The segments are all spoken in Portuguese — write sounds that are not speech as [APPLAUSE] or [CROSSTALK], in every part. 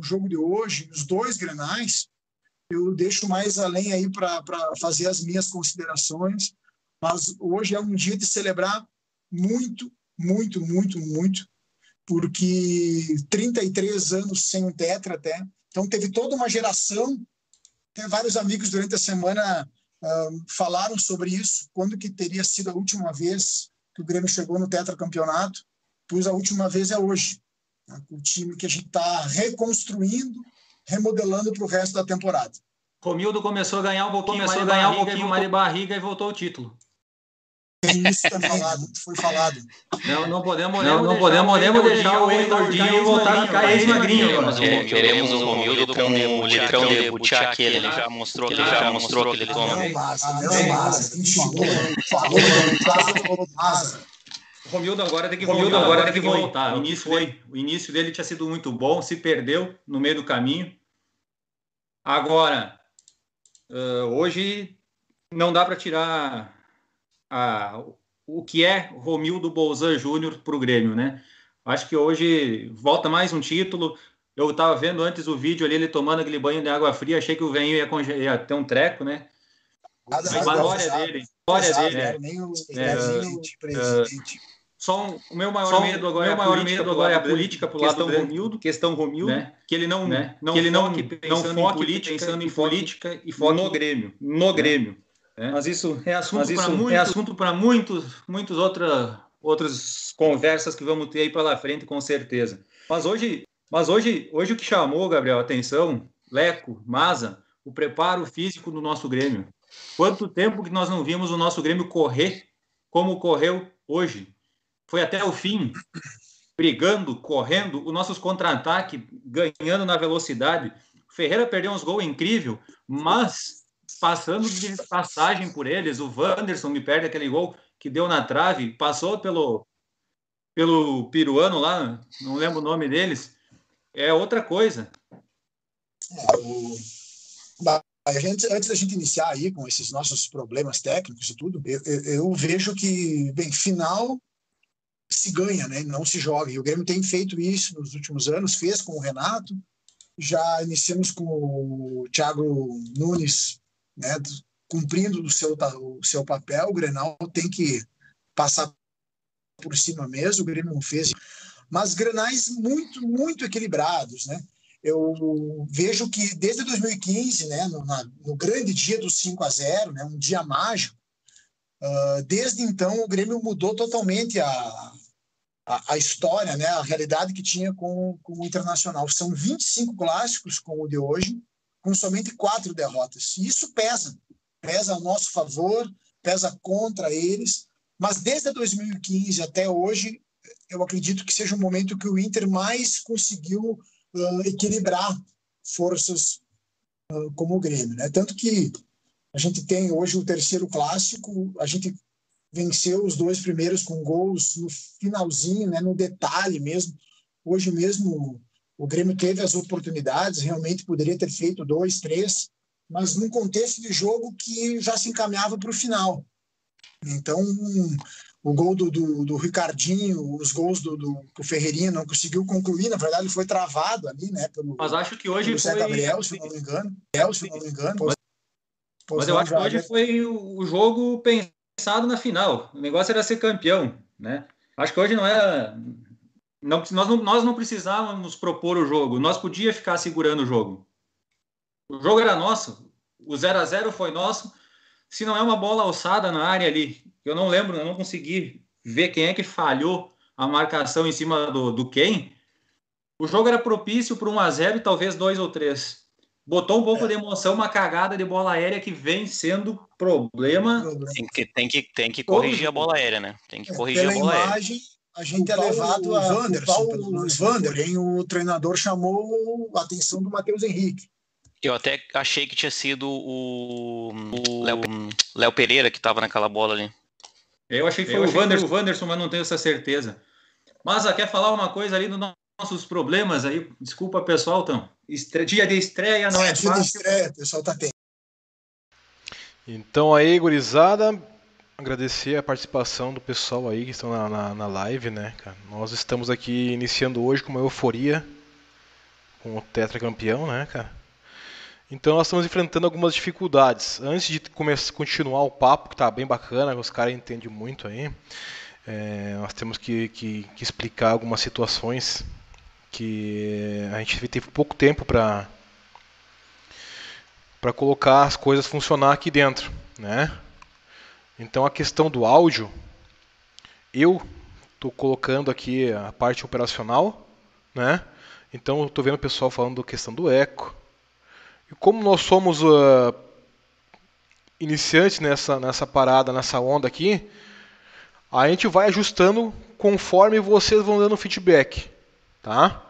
o jogo de hoje, os dois grenais, eu deixo mais além aí para fazer as minhas considerações. Mas hoje é um dia de celebrar muito, muito, muito, muito, porque 33 anos sem um tetra até. Então teve toda uma geração. Tem vários amigos durante a semana uh, falaram sobre isso, quando que teria sido a última vez que o Grêmio chegou no tetracampeonato. Pois a última vez é hoje. Né? O time que a gente está reconstruindo, remodelando para o resto da temporada. Romildo começou a ganhar um pouquinho, começou a ganhar um pouquinho mais de barriga e voltou o título. Isso também falado, foi falado. Não, não podemos, não, não podemos, podemos deixar o Gordinho e voltar a ficar ex-magrinho. Queremos o Romildo com o litrão de butiá que ele já mostrou que ele já mostrou que ele toma. Não, massa, não, massa. O Romildo agora tem que Romildo voltar. Agora tem que voltar. O início, foi, o início dele tinha sido muito bom, se perdeu no meio do caminho. Agora, uh, hoje não dá para tirar a, o que é Romildo Bolzan Júnior para o Grêmio, né? Acho que hoje volta mais um título. Eu estava vendo antes o vídeo ali, ele tomando aquele banho de água fria, achei que o venho ia, ia ter um treco, né? a história dele. História dele. É, nem o é, é, só um, o meu maior medo agora, meu é, maior medo agora é a política para o lado do Romildo, questão Romildo, né? que ele não, né? não, que ele não, não foque política, pensando em política e foque no Grêmio, no né? Grêmio. É. Mas isso é assunto para muito, é assunto para muitos, muitos outra, outras conversas que vamos ter aí pela frente, com certeza. Mas hoje, mas hoje, hoje o que chamou, Gabriel, atenção, Leco, Maza, o preparo físico do nosso Grêmio. Quanto tempo que nós não vimos o nosso Grêmio correr como correu hoje? Foi até o fim, brigando, correndo, os nossos contra-ataque ganhando na velocidade. O Ferreira perdeu uns gols incrível, mas passando de passagem por eles, o Wanderson me perde aquele gol que deu na trave, passou pelo pelo peruano lá, não lembro o nome deles, é outra coisa. É, gente, antes da gente iniciar aí com esses nossos problemas técnicos e tudo, eu, eu, eu vejo que, bem, final se ganha, né? não se joga. E o Grêmio tem feito isso nos últimos anos, fez com o Renato, já iniciamos com o Thiago Nunes né, cumprindo o seu, o seu papel, o Grenal tem que passar por cima mesmo, o Grêmio não fez, mas grenais muito, muito equilibrados, né? Eu vejo que desde 2015, né, no, na, no grande dia do 5 a 0 né, um dia mágico, uh, desde então o Grêmio mudou totalmente a, a, a, história, né, a realidade que tinha com, com o Internacional. São 25 clássicos, como o de hoje, com somente quatro derrotas. E isso pesa, pesa a nosso favor, pesa contra eles. Mas desde 2015 até hoje, eu acredito que seja um momento que o Inter mais conseguiu uh, equilibrar forças uh, como o Grêmio. Né? Tanto que a gente tem hoje o terceiro clássico, a gente venceu os dois primeiros com gols no finalzinho, né, no detalhe mesmo. Hoje mesmo o Grêmio teve as oportunidades, realmente poderia ter feito dois, três, mas num contexto de jogo que já se encaminhava para o final. Então, o gol do, do, do, Ricardinho, os gols do, do que o Ferreirinha não conseguiu concluir, na verdade, ele foi travado ali, né? Pelo, mas acho que hoje foi. Gabriel, se não me engano. Gabriel, se não me engano. Mas, mas eu acho que hoje foi o jogo pensado na final. O negócio era ser campeão, né? Acho que hoje não era não, nós, não, nós não precisávamos propor o jogo, nós podíamos ficar segurando o jogo. O jogo era nosso, o 0 a 0 foi nosso. Se não é uma bola alçada na área ali, eu não lembro, eu não consegui ver quem é que falhou a marcação em cima do, do quem. O jogo era propício para 1 a 0 e talvez 2 ou 3. Botou um pouco é. de emoção, uma cagada de bola aérea que vem sendo problema. Tem que, tem que, tem que corrigir a bola aérea, né? Tem que é, corrigir a bola imagem, aérea a gente é levado a Wanderson, Vander, porém o treinador chamou a atenção do Matheus Henrique. Eu até achei que tinha sido o, Léo Pereira que estava naquela bola ali. Eu achei que foi, o, Wanderson, o Wanderson, mas não tenho essa certeza. Mas quer falar uma coisa ali dos nossos problemas aí? Desculpa, pessoal, então. Estre... Dia de estreia não é, é dia fácil. de estreia, pessoal tá tendo. Então aí, gurizada, agradecer a participação do pessoal aí que estão na, na, na live, né, cara? Nós estamos aqui iniciando hoje com uma euforia, com o tetracampeão, né, cara? Então nós estamos enfrentando algumas dificuldades. Antes de começar, continuar o papo, que está bem bacana, os caras entendem muito aí, é, nós temos que, que, que, explicar algumas situações que a gente teve pouco tempo para para colocar as coisas funcionar aqui dentro, né? Então a questão do áudio, eu estou colocando aqui a parte operacional, né? Então estou vendo o pessoal falando da questão do eco. E como nós somos uh, iniciantes nessa, nessa parada, nessa onda aqui, a gente vai ajustando conforme vocês vão dando feedback, tá?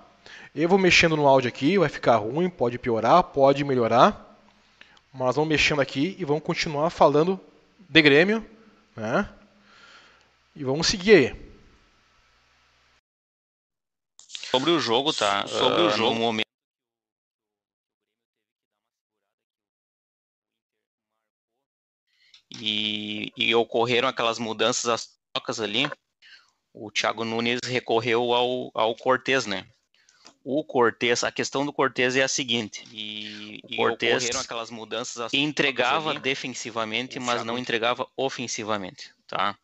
Eu vou mexendo no áudio aqui, vai ficar ruim, pode piorar, pode melhorar. Mas vamos mexendo aqui e vamos continuar falando de Grêmio, né? E vamos seguir aí. Sobre o jogo, tá? Sobre uh, o jogo. No momento e, e ocorreram aquelas mudanças, as trocas ali, o Thiago Nunes recorreu ao, ao Cortez, né? O Cortez, a questão do Cortez é a seguinte, e, o Cortez ocorreram aquelas mudanças, entregava defensivamente, mas não entregava ofensivamente, tá?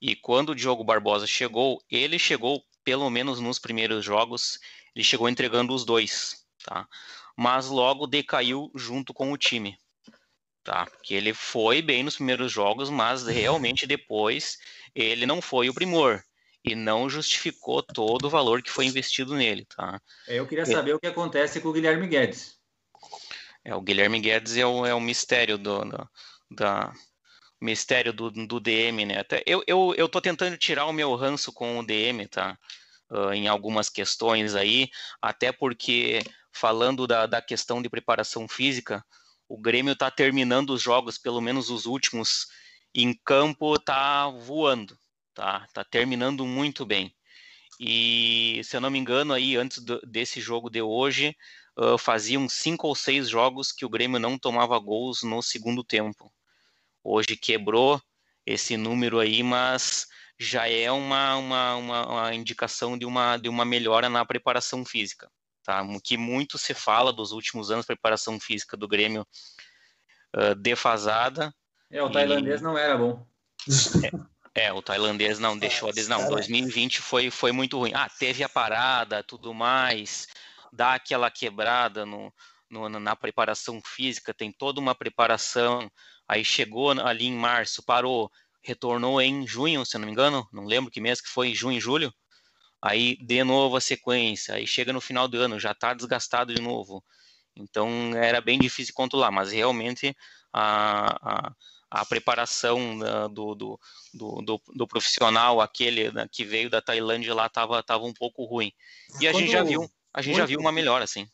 E quando o Diogo Barbosa chegou, ele chegou, pelo menos nos primeiros jogos, ele chegou entregando os dois, tá? Mas logo decaiu junto com o time, tá? Que ele foi bem nos primeiros jogos, mas realmente depois ele não foi o primor e não justificou todo o valor que foi investido nele, tá? É, eu queria saber é, o que acontece com o Guilherme Guedes. É, o Guilherme Guedes é o, é o mistério do, do da mistério do, do DM, né? Até eu, eu, eu tô tentando tirar o meu ranço com o DM, tá? Uh, em algumas questões aí, até porque falando da, da questão de preparação física, o Grêmio está terminando os jogos, pelo menos os últimos, em campo, tá voando, tá? Tá terminando muito bem. E se eu não me engano, aí antes do, desse jogo de hoje, uh, faziam cinco ou seis jogos que o Grêmio não tomava gols no segundo tempo. Hoje quebrou esse número aí, mas já é uma, uma, uma, uma indicação de uma, de uma melhora na preparação física tá? O que muito se fala dos últimos anos, preparação física do Grêmio uh, defasada. É, o tailandês e... não era bom. É, [LAUGHS] é, o tailandês não deixou a não. 2020 foi, foi muito ruim. Ah, teve a parada, tudo mais, dá aquela quebrada no, no, na preparação física, tem toda uma preparação. Aí chegou ali em março, parou, retornou em junho, se não me engano, não lembro que mês que foi, junho, julho aí de novo a sequência, aí chega no final do ano, já está desgastado de novo. Então era bem difícil controlar, mas realmente a, a, a preparação do, do, do, do, profissional, aquele né, que veio da Tailândia lá, estava tava um pouco ruim. E a Quando, gente já viu, a gente já viu uma melhora, assim.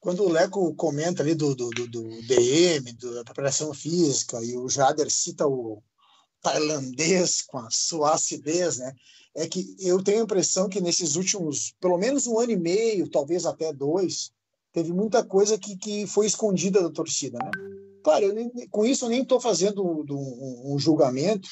Quando o Leco comenta ali do, do, do, do DM, da preparação física, e o Jader cita o tailandês com a sua acidez, né? é que eu tenho a impressão que nesses últimos, pelo menos um ano e meio, talvez até dois, teve muita coisa que, que foi escondida da torcida, né? Claro, nem, com isso eu nem estou fazendo um, um, julgamento,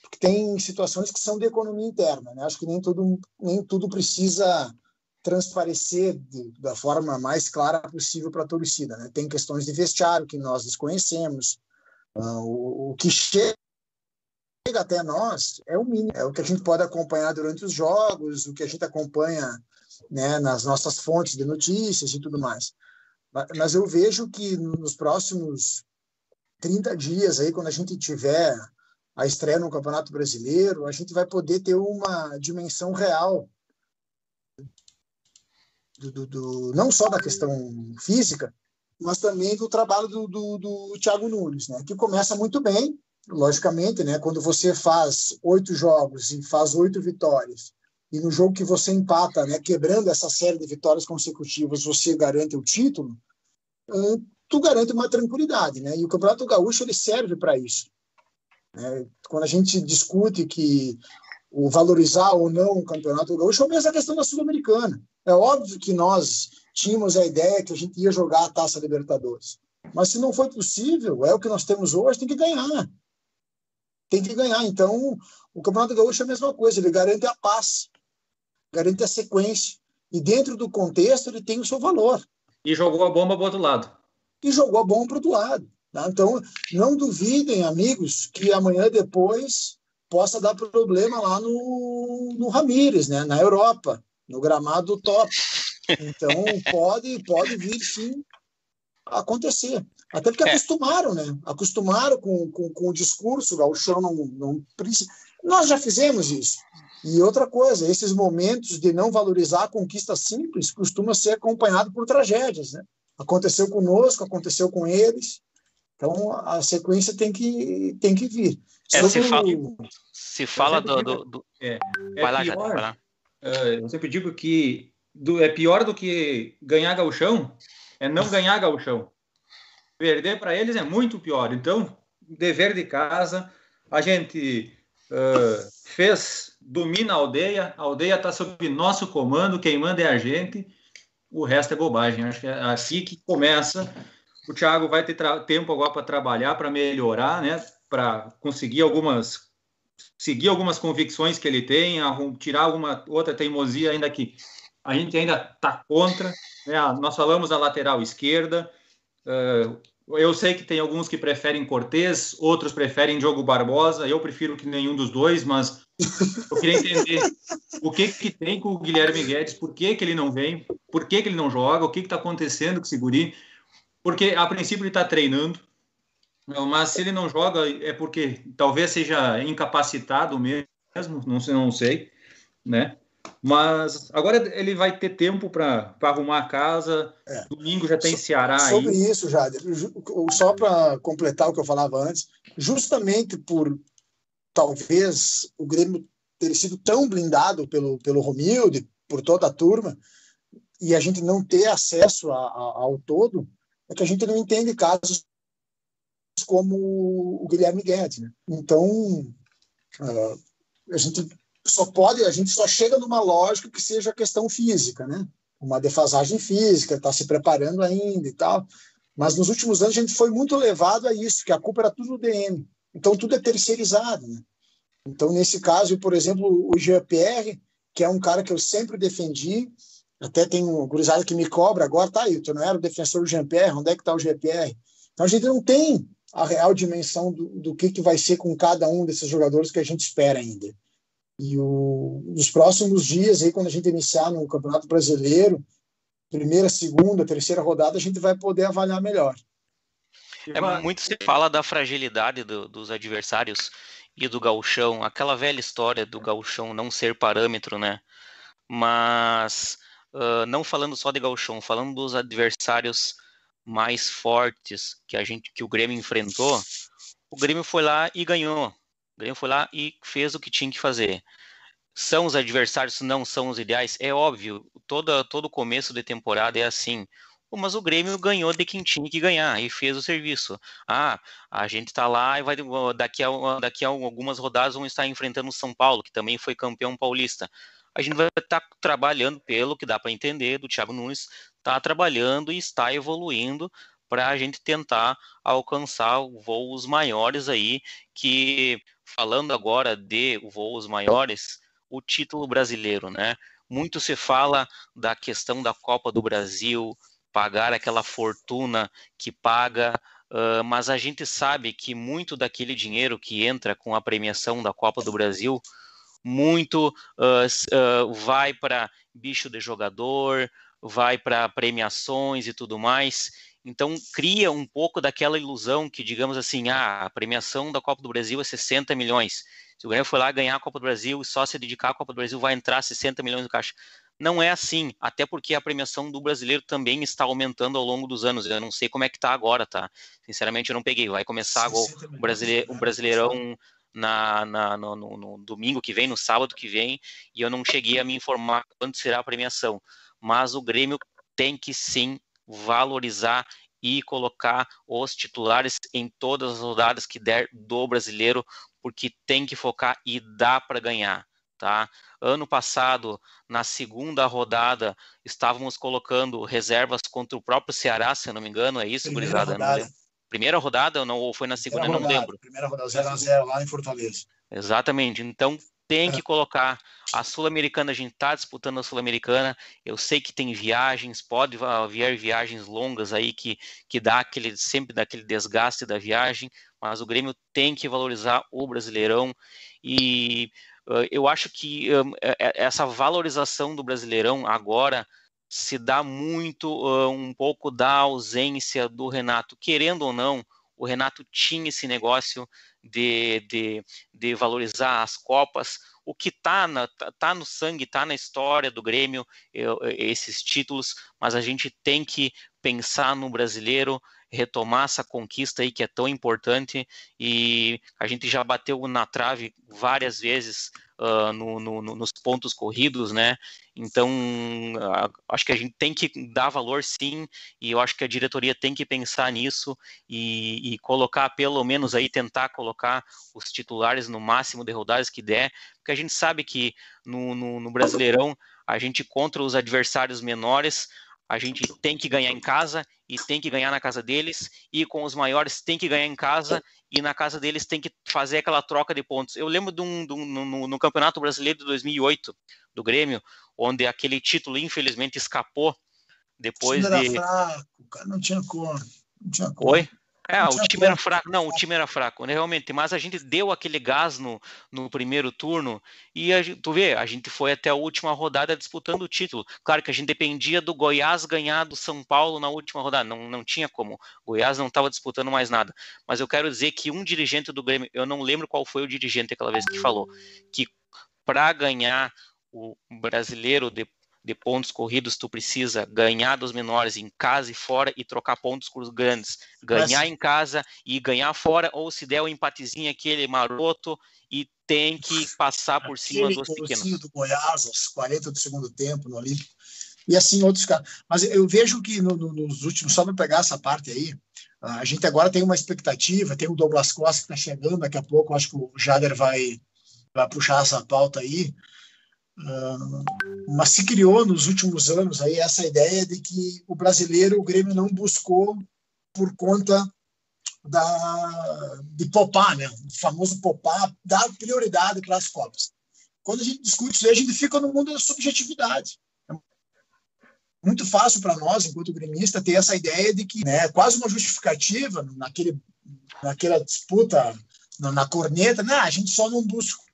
porque tem situações que são de economia interna, né? Acho que nem tudo, nem tudo precisa transparecer de, da forma mais clara possível para a torcida, né? Tem questões de vestiário que nós desconhecemos, uh, o, o que chega chega até nós é o mínimo, é o que a gente pode acompanhar durante os jogos, o que a gente acompanha né, nas nossas fontes de notícias e tudo mais. Mas eu vejo que nos próximos 30 dias, aí, quando a gente tiver a estreia no Campeonato Brasileiro, a gente vai poder ter uma dimensão real do, do, do não só da questão física, mas também do trabalho do, do, do Thiago Nunes, né, que começa muito bem, logicamente, né, quando você faz oito jogos e faz oito vitórias, e no jogo que você empata, né, quebrando essa série de vitórias consecutivas, você garante o título, tu garante uma tranquilidade, né? E o Campeonato Gaúcho ele serve para isso. Né? Quando a gente discute que o valorizar ou não o Campeonato Gaúcho é a questão da Sul-Americana. É óbvio que nós tínhamos a ideia que a gente ia jogar a Taça Libertadores. Mas se não foi possível, é o que nós temos hoje, tem que ganhar tem que ganhar. Então, o Campeonato Gaúcho é a mesma coisa, ele garante a paz, garante a sequência. E dentro do contexto, ele tem o seu valor. E jogou a bomba para o outro lado. E jogou a bomba para o outro lado. Tá? Então, não duvidem, amigos, que amanhã depois possa dar problema lá no, no Ramires, né? na Europa, no gramado top. Então, [LAUGHS] pode, pode vir sim acontecer. Até porque é. acostumaram, né? Acostumaram com, com, com o discurso, o chão não, não. Nós já fizemos isso. E outra coisa, esses momentos de não valorizar a conquista simples costuma ser acompanhado por tragédias, né? Aconteceu conosco, aconteceu com eles. Então a sequência tem que tem que vir. É, se, fala, se fala do, do, do... É, é vai lá, pior, já, vai lá. Uh, eu sempre digo que do, é pior do que ganhar gauchão é não ganhar gauchão. Perder para eles é muito pior. Então, dever de casa, a gente uh, fez, domina a aldeia, a aldeia está sob nosso comando, quem manda é a gente, o resto é bobagem. Acho que é assim que começa. O Thiago vai ter tempo agora para trabalhar, para melhorar, né? para conseguir algumas seguir algumas convicções que ele tem, tirar alguma outra teimosia ainda que a gente ainda está contra. Né? Nós falamos da lateral esquerda. Uh, eu sei que tem alguns que preferem Cortez, outros preferem Diogo Barbosa. Eu prefiro que nenhum dos dois, mas eu queria entender o que que tem com o Guilherme Guedes, por que, que ele não vem, por que, que ele não joga, o que está acontecendo com o Seguri. Porque a princípio ele está treinando, mas se ele não joga é porque talvez seja incapacitado mesmo, não sei, não sei, né? Mas agora ele vai ter tempo para arrumar a casa. É. Domingo já tem so, Ceará Sobre aí. isso, Jader, só para completar o que eu falava antes, justamente por talvez o Grêmio ter sido tão blindado pelo, pelo Romildo, por toda a turma, e a gente não ter acesso a, a, ao todo, é que a gente não entende casos como o Guilherme Guedes. Né? Então, uh, a gente só pode, a gente só chega numa lógica que seja questão física, né? Uma defasagem física, está se preparando ainda e tal. Mas nos últimos anos a gente foi muito levado a isso, que a culpa era tudo do DM. Então tudo é terceirizado, né? Então nesse caso, por exemplo, o GPR, que é um cara que eu sempre defendi, até tem um gurizada que me cobra agora, tá aí, tu não era o defensor do GPR, onde é que está o GPR? Então a gente não tem a real dimensão do, do que, que vai ser com cada um desses jogadores que a gente espera ainda. E o, nos próximos dias, aí, quando a gente iniciar no Campeonato Brasileiro, primeira, segunda, terceira rodada, a gente vai poder avaliar melhor. É, muito se fala da fragilidade do, dos adversários e do gauchão, aquela velha história do gauchão não ser parâmetro, né? Mas uh, não falando só de gauchão, falando dos adversários mais fortes que a gente, que o Grêmio enfrentou, o Grêmio foi lá e ganhou. O Grêmio foi lá e fez o que tinha que fazer. São os adversários, não são os ideais? É óbvio, toda, todo começo de temporada é assim. Mas o Grêmio ganhou de quem tinha que ganhar e fez o serviço. Ah, a gente está lá e vai daqui a, daqui a algumas rodadas vamos estar enfrentando o São Paulo, que também foi campeão paulista. A gente vai estar tá trabalhando, pelo que dá para entender, do Thiago Nunes, está trabalhando e está evoluindo para a gente tentar alcançar voos maiores aí, que falando agora de voos maiores, o título brasileiro, né? Muito se fala da questão da Copa do Brasil, pagar aquela fortuna que paga, uh, mas a gente sabe que muito daquele dinheiro que entra com a premiação da Copa do Brasil, muito uh, uh, vai para bicho de jogador, vai para premiações e tudo mais. Então, cria um pouco daquela ilusão que, digamos assim, ah, a premiação da Copa do Brasil é 60 milhões. Se o Grêmio for lá ganhar a Copa do Brasil e só se dedicar à Copa do Brasil, vai entrar 60 milhões no caixa. Não é assim, até porque a premiação do brasileiro também está aumentando ao longo dos anos. Eu não sei como é que está agora, tá? Sinceramente, eu não peguei. Vai começar o, brasileiro, o Brasileirão na, na no, no, no, domingo que vem, no sábado que vem, e eu não cheguei a me informar quanto será a premiação. Mas o Grêmio tem que sim valorizar e colocar os titulares em todas as rodadas que der do brasileiro, porque tem que focar e dá para ganhar, tá? Ano passado, na segunda rodada, estávamos colocando reservas contra o próprio Ceará, se eu não me engano, é isso, Primeira gurizada? Rodada. Primeira rodada ou, não, ou foi na segunda, rodada, não lembro. Primeira rodada, 0x0 lá em Fortaleza. Exatamente. Então, tem que colocar. A Sul-Americana, a gente está disputando a Sul-Americana. Eu sei que tem viagens, pode haver viagens longas aí que, que dá aquele, sempre daquele desgaste da viagem, mas o Grêmio tem que valorizar o Brasileirão. E eu acho que um, essa valorização do Brasileirão agora se dá muito um pouco da ausência do Renato, querendo ou não. O Renato tinha esse negócio de, de, de valorizar as Copas, o que está tá, tá no sangue, está na história do Grêmio, eu, esses títulos, mas a gente tem que pensar no brasileiro, retomar essa conquista aí que é tão importante e a gente já bateu na trave várias vezes uh, no, no, nos pontos corridos, né? Então, uh, acho que a gente tem que dar valor sim, e eu acho que a diretoria tem que pensar nisso e, e colocar, pelo menos aí, tentar colocar os titulares no máximo de rodadas que der, porque a gente sabe que no, no, no Brasileirão, a gente contra os adversários menores, a gente tem que ganhar em casa e tem que ganhar na casa deles, e com os maiores tem que ganhar em casa e na casa deles tem que fazer aquela troca de pontos. Eu lembro de um, de um no, no, Campeonato Brasileiro de 2008 do Grêmio, onde aquele título infelizmente escapou depois de. Era fraco, cara não tinha cor. Não tinha cor. Oi? É, o time era fraco. Não, o time era fraco, né, realmente. Mas a gente deu aquele gás no, no primeiro turno e a, tu vê, a gente foi até a última rodada disputando o título. Claro que a gente dependia do Goiás ganhar do São Paulo na última rodada. Não, não tinha como. O Goiás não estava disputando mais nada. Mas eu quero dizer que um dirigente do Grêmio, eu não lembro qual foi o dirigente aquela vez que falou, que para ganhar o brasileiro de de pontos corridos, tu precisa ganhar dos menores em casa e fora e trocar pontos com os grandes. Ganhar Mas... em casa e ganhar fora, ou se der o um empatezinho aquele maroto e tem que passar por cima dos pequenos. do Goiás, aos 40 do segundo tempo, no Olímpico. E assim outros caras. Mas eu vejo que no, no, nos últimos, só para pegar essa parte aí, a gente agora tem uma expectativa, tem o Douglas Costa que está chegando daqui a pouco, acho que o Jader vai, vai puxar essa pauta aí. Uh, mas se criou nos últimos anos aí essa ideia de que o brasileiro, o Grêmio não buscou por conta da, de popar, né? o famoso popar, dar prioridade para as Copas. Quando a gente discute isso aí, a gente fica no mundo da subjetividade. É muito fácil para nós, enquanto gremista, ter essa ideia de que né, quase uma justificativa naquele, naquela disputa, na, na corneta, né? a gente só não busca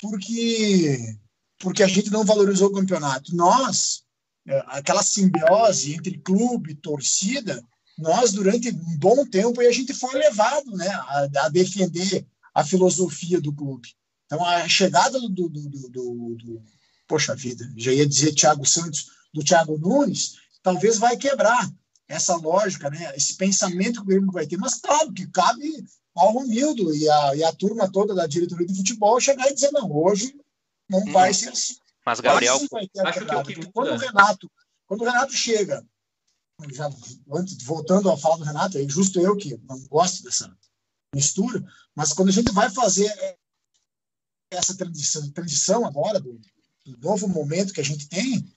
porque porque a gente não valorizou o campeonato. Nós, é, aquela simbiose entre clube e torcida, nós durante um bom tempo a gente foi levado, né, a, a, defender a filosofia do clube. Então a chegada do, do, do, do poxa vida, já ia dizer Thiago Santos, do Thiago Nunes, talvez vai quebrar essa lógica, né, esse pensamento que o Grêmio vai ter. Mas claro que cabe ao Romildo e a, e a turma toda da diretoria de futebol chegar e dizer, não, hoje não hum. vai ser assim. Mas, Gabriel, vai ter acho que, que quando o Renato, quando o Renato chega, já, antes, voltando a falar do Renato, é justo eu que não gosto dessa mistura, mas quando a gente vai fazer essa transição, transição agora, do, do novo momento que a gente tem,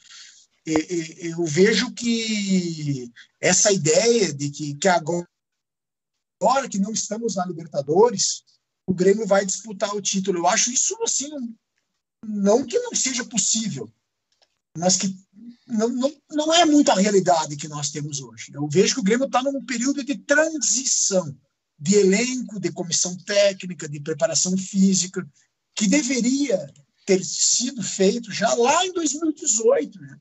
eu vejo que essa ideia de que, que agora agora que não estamos na Libertadores, o Grêmio vai disputar o título. Eu acho isso assim, não que não seja possível, mas que não, não, não é muito a realidade que nós temos hoje. Eu vejo que o Grêmio está num período de transição de elenco, de comissão técnica, de preparação física, que deveria ter sido feito já lá em 2018. Né?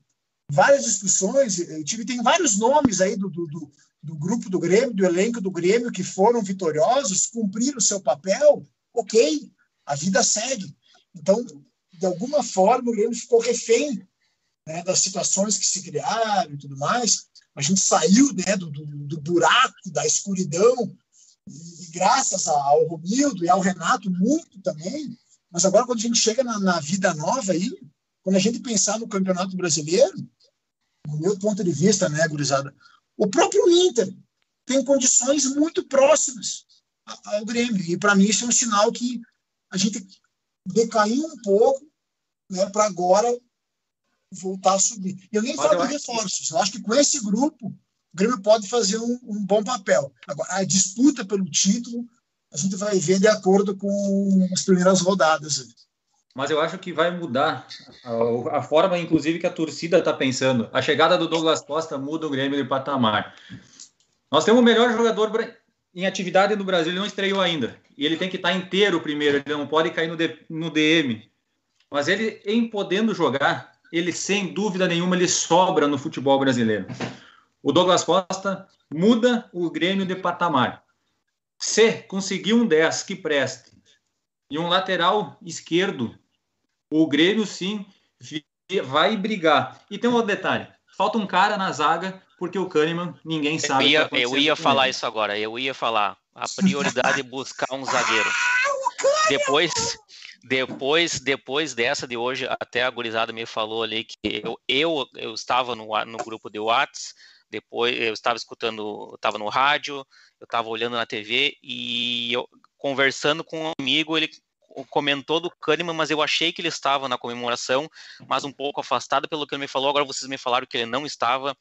Várias discussões, eu tive, tem vários nomes aí do, do, do do grupo do Grêmio, do elenco do Grêmio, que foram vitoriosos, cumpriram o seu papel, ok, a vida segue. Então, de alguma forma, o Grêmio ficou refém né, das situações que se criaram e tudo mais. A gente saiu né, do, do, do buraco, da escuridão, e, e graças ao Romildo e ao Renato, muito também. Mas agora, quando a gente chega na, na vida nova aí, quando a gente pensar no Campeonato Brasileiro, no meu ponto de vista, né, gurizada, o próprio Inter tem condições muito próximas ao Grêmio. E para mim isso é um sinal que a gente decaiu um pouco né, para agora voltar a subir. Eu nem falo de reforços. Eu acho que com esse grupo o Grêmio pode fazer um, um, bom papel. Agora, a disputa pelo título a gente vai ver de acordo com as primeiras rodadas. Mas eu acho que vai mudar a, a forma, inclusive, que a torcida está pensando. A chegada do Douglas Costa muda o Grêmio de patamar. Nós temos o melhor jogador em atividade no Brasil, ele não estreou ainda. E ele tem que estar inteiro primeiro, ele não pode cair no, D, no DM. Mas ele, em podendo jogar, ele sem dúvida nenhuma ele sobra no futebol brasileiro. O Douglas Costa muda o Grêmio de patamar. Se conseguir um 10 que preste e um lateral esquerdo, o Grêmio sim vai brigar. E tem um outro detalhe: falta um cara na zaga, porque o Kahneman ninguém sabe. Eu ia, eu ia falar ele. isso agora, eu ia falar. A prioridade é buscar um zagueiro. Depois, depois, depois dessa de hoje, até a gurizada me falou ali que eu, eu, eu estava no, no grupo de Whats, depois eu estava escutando, estava no rádio, eu estava olhando na TV e eu, conversando com um amigo, ele comentou do Kahneman, mas eu achei que ele estava na comemoração, mas um pouco afastado pelo que ele me falou. Agora vocês me falaram que ele não estava. O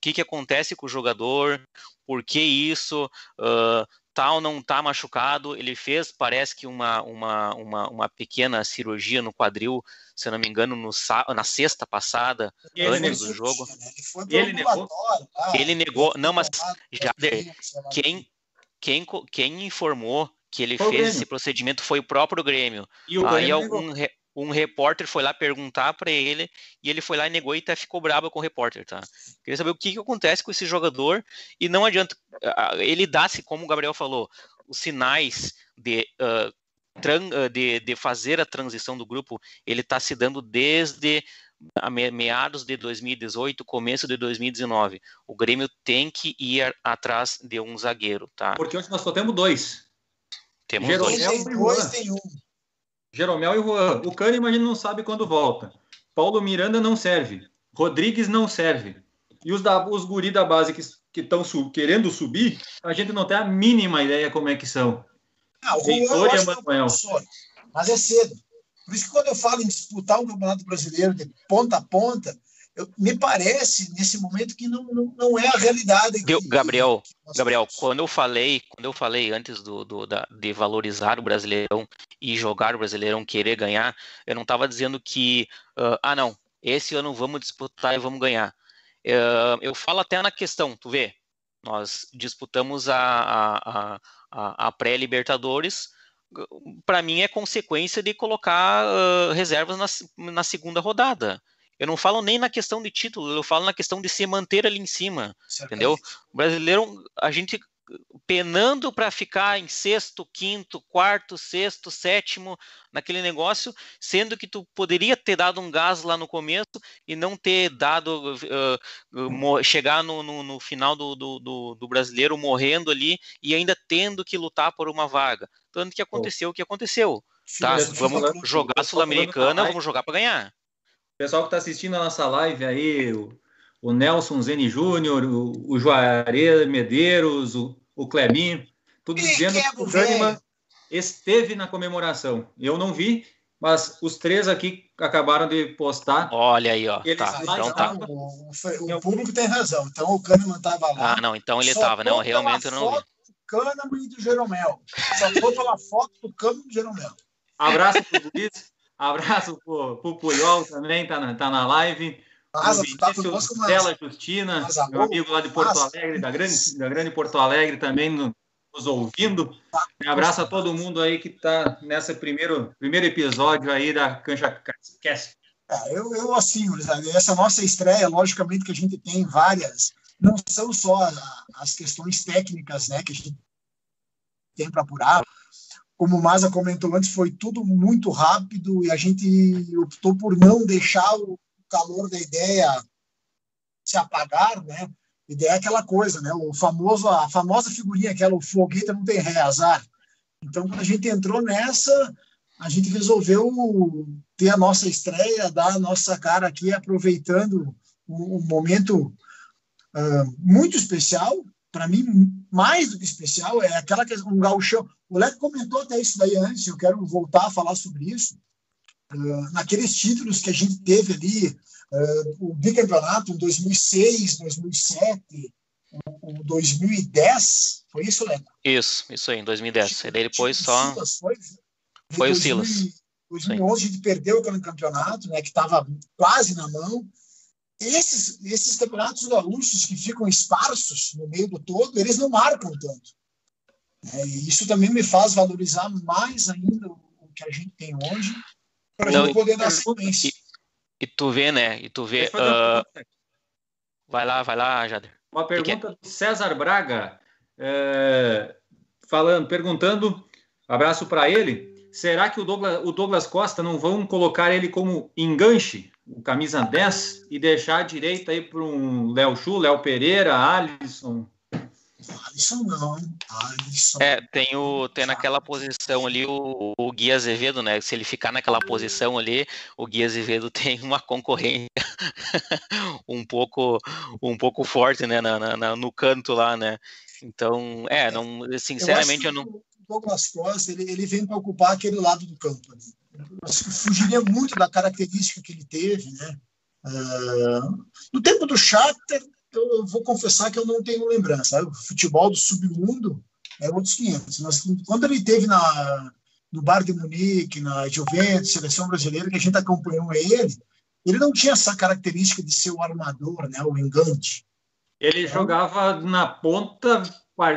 que, que acontece com o jogador? Por que isso? Uh, tal não está machucado. Ele fez, parece que uma, uma, uma, uma, pequena cirurgia no quadril, se eu não me engano, no, na sexta passada, ele antes do jogo. Né? Ele, ele negou. ele negou. Não, mas Jader, quem, quem, quem informou que ele foi fez esse procedimento foi o próprio Grêmio. E Aí algum re, um repórter foi lá perguntar para ele e ele foi lá e negou e até ficou bravo com o repórter, tá? Queria saber o que, que acontece com esse jogador e não adianta ele dá-se, como o Gabriel falou, os sinais de, uh, de, de fazer a transição do grupo, ele está se dando desde meados de 2018, começo de 2019. O Grêmio tem que ir atrás de um zagueiro, tá? Porque hoje nós só temos dois. Temos Jeromel dois. Tem dois, tem um. Jeromel e Juan. O Kahneman a gente não sabe quando volta. Paulo Miranda não serve. Rodrigues não serve. E os, da, os guri da base que estão sub, querendo subir, a gente não tem a mínima ideia como é que são. Ah, o Juan e. É mas é cedo. Por isso que quando eu falo em disputar um campeonato brasileiro de ponta a ponta, eu, me parece nesse momento que não, não, não é a realidade. Que, Gabriel, que Gabriel, quando eu falei, quando eu falei antes do, do da, de valorizar o Brasileirão e jogar o Brasileirão, querer ganhar, eu não estava dizendo que uh, ah não, esse ano vamos disputar e vamos ganhar. Uh, eu falo até na questão, tu vê, nós disputamos a, a, a, a pré-Libertadores, para mim é consequência de colocar uh, reservas na, na segunda rodada. Eu não falo nem na questão de título, eu falo na questão de se manter ali em cima, entendeu? O brasileiro, a gente penando para ficar em sexto, quinto, quarto, sexto, sétimo naquele negócio, sendo que tu poderia ter dado um gás lá no começo e não ter dado uh, chegar no, no, no final do, do, do, brasileiro morrendo ali e ainda tendo que lutar por uma vaga. Tanto que aconteceu o que aconteceu. Tá? Vamos jogar sul-americana, vamos jogar para ganhar pessoal que está assistindo a nossa live aí, o, o Nelson Zene Júnior, o, o Juarez Medeiros, o, o Clebinho, tudo e dizendo que o Kahneman esteve na comemoração. Eu não vi, mas os três aqui acabaram de postar. Olha aí, ó. Eles tá, então tá. O, o, público tem razão. Então o Kahneman estava lá. Ah, não, então ele estava, não, realmente eu não vi. Kahneman e do Jeromel. Só foi pela foto do Kahneman e do Jeromel. Abraço para o Luiz. Abraço pro, pro Puyol também, tá na, tá na live. Mas, o tá Vinícius tá Stella Justina, mas, meu amigo lá de Porto Alegre, da grande, da grande Porto Alegre também no, nos ouvindo. Um abraço a todo mundo aí que está nesse primeiro, primeiro episódio aí da Cancha Cast. É, eu, eu, assim, essa nossa estreia, logicamente que a gente tem várias, não são só as questões técnicas né, que a gente tem para apurar, como o Maza comentou antes, foi tudo muito rápido e a gente optou por não deixar o calor da ideia se apagar, né? Ideia é aquela coisa, né? O famoso, a famosa figurinha, aquela o foguete não tem ré, azar. Então, quando a gente entrou nessa, a gente resolveu ter a nossa estreia, dar a nossa cara aqui, aproveitando um, um momento uh, muito especial, para mim, mais do que especial, é aquela que um gauchão. O Leco comentou até isso daí antes, eu quero voltar a falar sobre isso. Uh, naqueles títulos que a gente teve ali, uh, o bicampeonato em 2006, 2007, o, o 2010, foi isso, Leco? Isso, isso aí, em 2010. E daí depois só. Silas, foi, foi o Silas. 2011 a gente perdeu aquele campeonato, né, que estava quase na mão. Esses, esses campeonatos gaúchos que ficam esparsos no meio do todo, eles não marcam tanto. É, e isso também me faz valorizar mais ainda o que a gente tem hoje, para a gente poder dar sequência. E, e, tu vê, né? E tu vê. Uh... Vai lá, vai lá, Jader. Uma pergunta do César Braga, é, falando, perguntando, abraço para ele. Será que o Douglas, o Douglas Costa não vão colocar ele como enganche, o camisa 10, e deixar a direita aí para um Léo Chu, Léo Pereira, Alisson? Alisson não, Alisson. É, tem, o, tem naquela posição ali o, o Gui Azevedo, né? Se ele ficar naquela posição ali, o Gui Azevedo [LAUGHS] tem uma concorrência [LAUGHS] um pouco um pouco forte, né? Na, na, no canto lá, né? Então, é, não, sinceramente eu, eu não. O Douglas Costa, ele, ele vem para ocupar aquele lado do campo ali. Fugiria muito da característica que ele teve, né? Uh, no tempo do Shakhtar, eu vou confessar que eu não tenho lembrança. O futebol do submundo é outros 500. Mas quando ele teve na, no Bar de Munique, na Juventus, seleção brasileira, que a gente acompanhou ele, ele não tinha essa característica de ser o armador, né, o engante. Ele então, jogava na ponta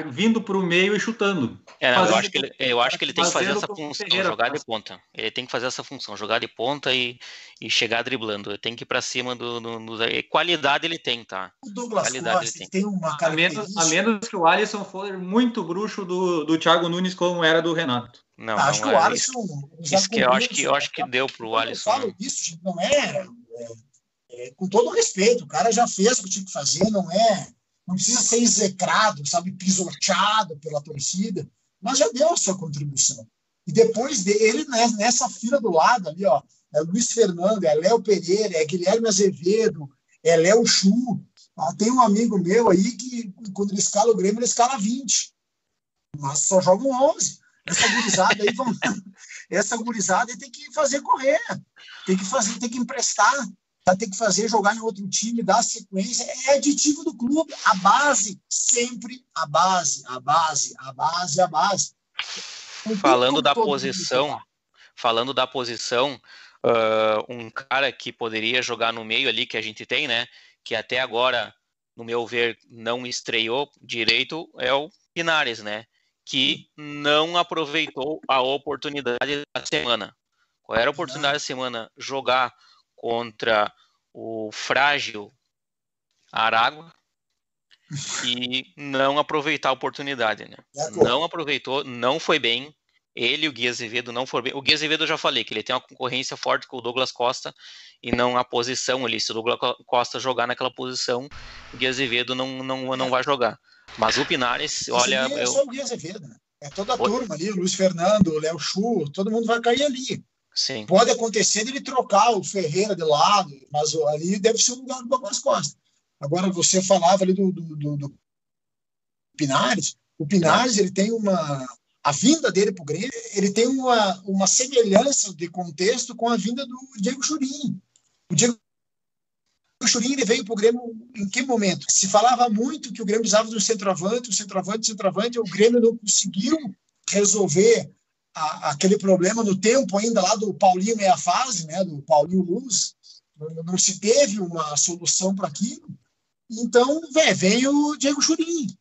vindo para o meio e chutando. É, eu, acho que ele, eu acho que ele tem que fazer essa função, jogar de ponta. Ele tem que fazer essa função, jogar de ponta e, e chegar driblando. Ele tem que ir para cima do, do, do, Qualidade ele tem, tá? O Douglas qualidade Costa ele tem. tem uma a menos, a menos que o Alisson for muito bruxo do, do Thiago Nunes, como era do Renato. Não, acho não que o Alisson. Isso, isso que eu acho que, eu acho que deu para o Alisson. Eu falo isso, não é, é, é, Com todo respeito, o cara já fez o que tinha que fazer, não é não precisa ser execrado, sabe, pisoteado pela torcida, mas já deu a sua contribuição. E depois dele, né, nessa fila do lado ali, ó, é Luiz Fernando, é Léo Pereira, é Guilherme Azevedo, é Léo Chu. Ah, tem um amigo meu aí que, quando ele escala o Grêmio, ele escala 20. Mas só jogam 11. Essa gurizada aí, vão... [LAUGHS] essa gurizada aí tem que fazer correr, tem que fazer, tem que emprestar vai ter que fazer jogar em outro time, dar sequência, é aditivo do clube. A base, sempre a base, a base, a base, a base. Falando da posição, falando da posição, uh, um cara que poderia jogar no meio ali que a gente tem, né? Que até agora, no meu ver, não estreou direito, é o Pinares, né? Que não aproveitou a oportunidade da semana. Qual era a oportunidade da semana? Jogar contra o frágil Aragua e não aproveitar a oportunidade, né? Não aproveitou, não foi bem. Ele e o Gui Azevedo não foram bem. O Gui Azevedo eu já falei que ele tem uma concorrência forte com o Douglas Costa e não a posição ali. Se o Douglas Costa jogar naquela posição, o Gui Azevedo não, não, não vai jogar. Mas o Pinares, olha. É só o Gui Azevedo, né? É toda a turma ali, o Luiz Fernando, o Léo Chu, todo mundo vai cair ali. Sim. Pode acontecer de ele trocar o Ferreira de lado, mas ali deve ser o lugar do Douglas Costa. Agora, você falava ali do, do, do, do Pinares. O Pinares ele tem uma. A vinda dele para o Grêmio, ele tem uma, uma semelhança de contexto com a vinda do Diego Churin. O Diego Churin ele veio para o Grêmio em que momento? Se falava muito que o Grêmio precisava de um centroavante, um centroavante, um centroavante, o Grêmio não conseguiu resolver a, aquele problema no tempo ainda lá do Paulinho meia fase, né, do Paulinho Luz, não, não se teve uma solução para aquilo. Então, véio, veio o Diego Churin.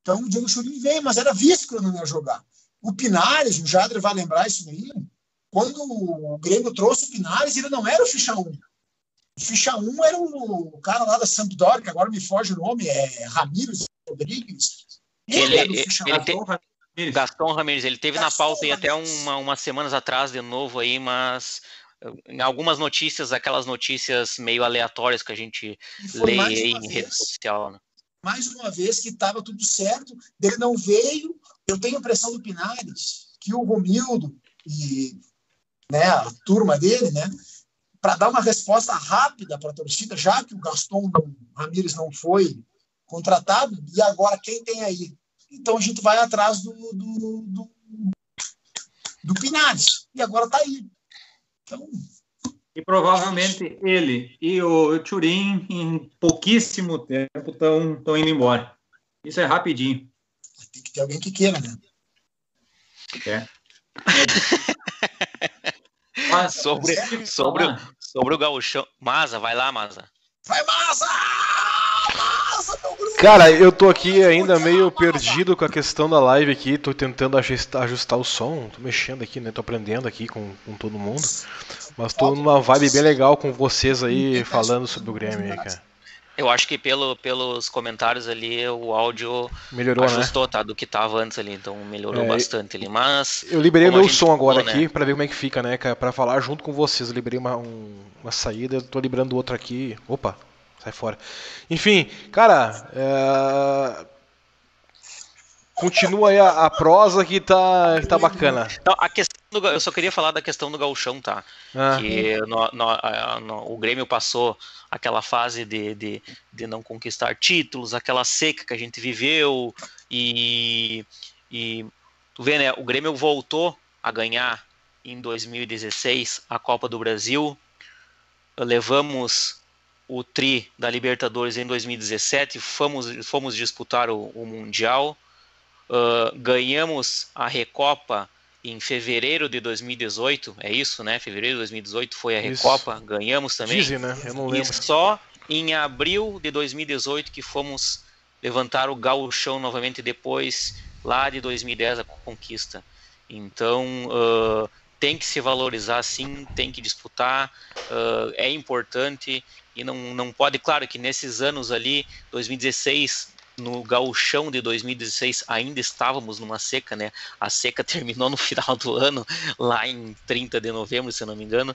Então, o Diego Churin veio, mas era visto que eu não ia jogar. O Pinares, o Jadre vai lembrar isso aí, quando o Grêmio trouxe o Pinares, ele não era o ficha 1. O ficha 1 era o cara lá da Sampdoria, que agora me foge o nome, é Ramiro Rodrigues. Ele, ele, ele, tem, isso. Gaston Ramirez, ele teve Gaston na pauta aí até uma, umas semanas atrás de novo aí, mas eh, em algumas notícias, aquelas notícias meio aleatórias que a gente lê aí em vez, rede social. Né? Mais uma vez que estava tudo certo, ele não veio. Eu tenho a impressão do Pinares que o Romildo e né, a turma dele, né, para dar uma resposta rápida para a torcida, já que o Gaston Ramírez não foi contratado, e agora quem tem aí? Então a gente vai atrás do, do, do, do Pinares. E agora está aí. Então. E provavelmente ele e o Turim, em pouquíssimo tempo, estão indo embora. Isso é rapidinho. Tem que ter alguém que queira, né? É. Mas [LAUGHS] sobre, sobre, sobre o gauchão. Maza, vai lá, Maza. Vai, Maza! Cara, eu tô aqui ainda meio perdido com a questão da live aqui, tô tentando ajustar, ajustar o som, tô mexendo aqui, né? Tô aprendendo aqui com, com todo mundo. Mas tô numa vibe bem legal com vocês aí falando sobre o Grêmio aí, cara. Eu acho que pelo, pelos comentários ali o áudio melhorou, né? ajustou, né? tá? Do que tava antes ali, então melhorou é, bastante ali. Mas. Eu liberei o meu som agora falou, aqui né? para ver como é que fica, né, cara? Pra falar junto com vocês. Eu liberei uma, um, uma saída, eu tô liberando outro aqui. Opa, sai fora. Enfim, cara, é... continua aí a, a, prosa que tá, que tá bacana. Não, a questão do, eu só queria falar da questão do gauchão, tá? Ah. Que no, no, no, o Grêmio passou aquela fase de, de, de não conquistar títulos, aquela seca que a gente viveu e, e tu vê, né? O Grêmio voltou a ganhar em 2016 a Copa do Brasil. Levamos o tri da Libertadores em 2017, fomos, fomos disputar o, o Mundial, uh, ganhamos a Recopa em fevereiro de 2018, é isso, né? Fevereiro de 2018 foi a Recopa, isso. ganhamos também. Dizem, né? Eu não lembro. E só em abril de 2018 que fomos levantar o gauchão novamente depois, lá de 2010, a conquista. Então, uh, tem que se valorizar sim, tem que disputar, uh, é importante e não, não pode, claro que nesses anos ali, 2016, no gauchão de 2016 ainda estávamos numa seca, né? A seca [LAUGHS] terminou no final do ano, lá em 30 de novembro, se eu não me engano.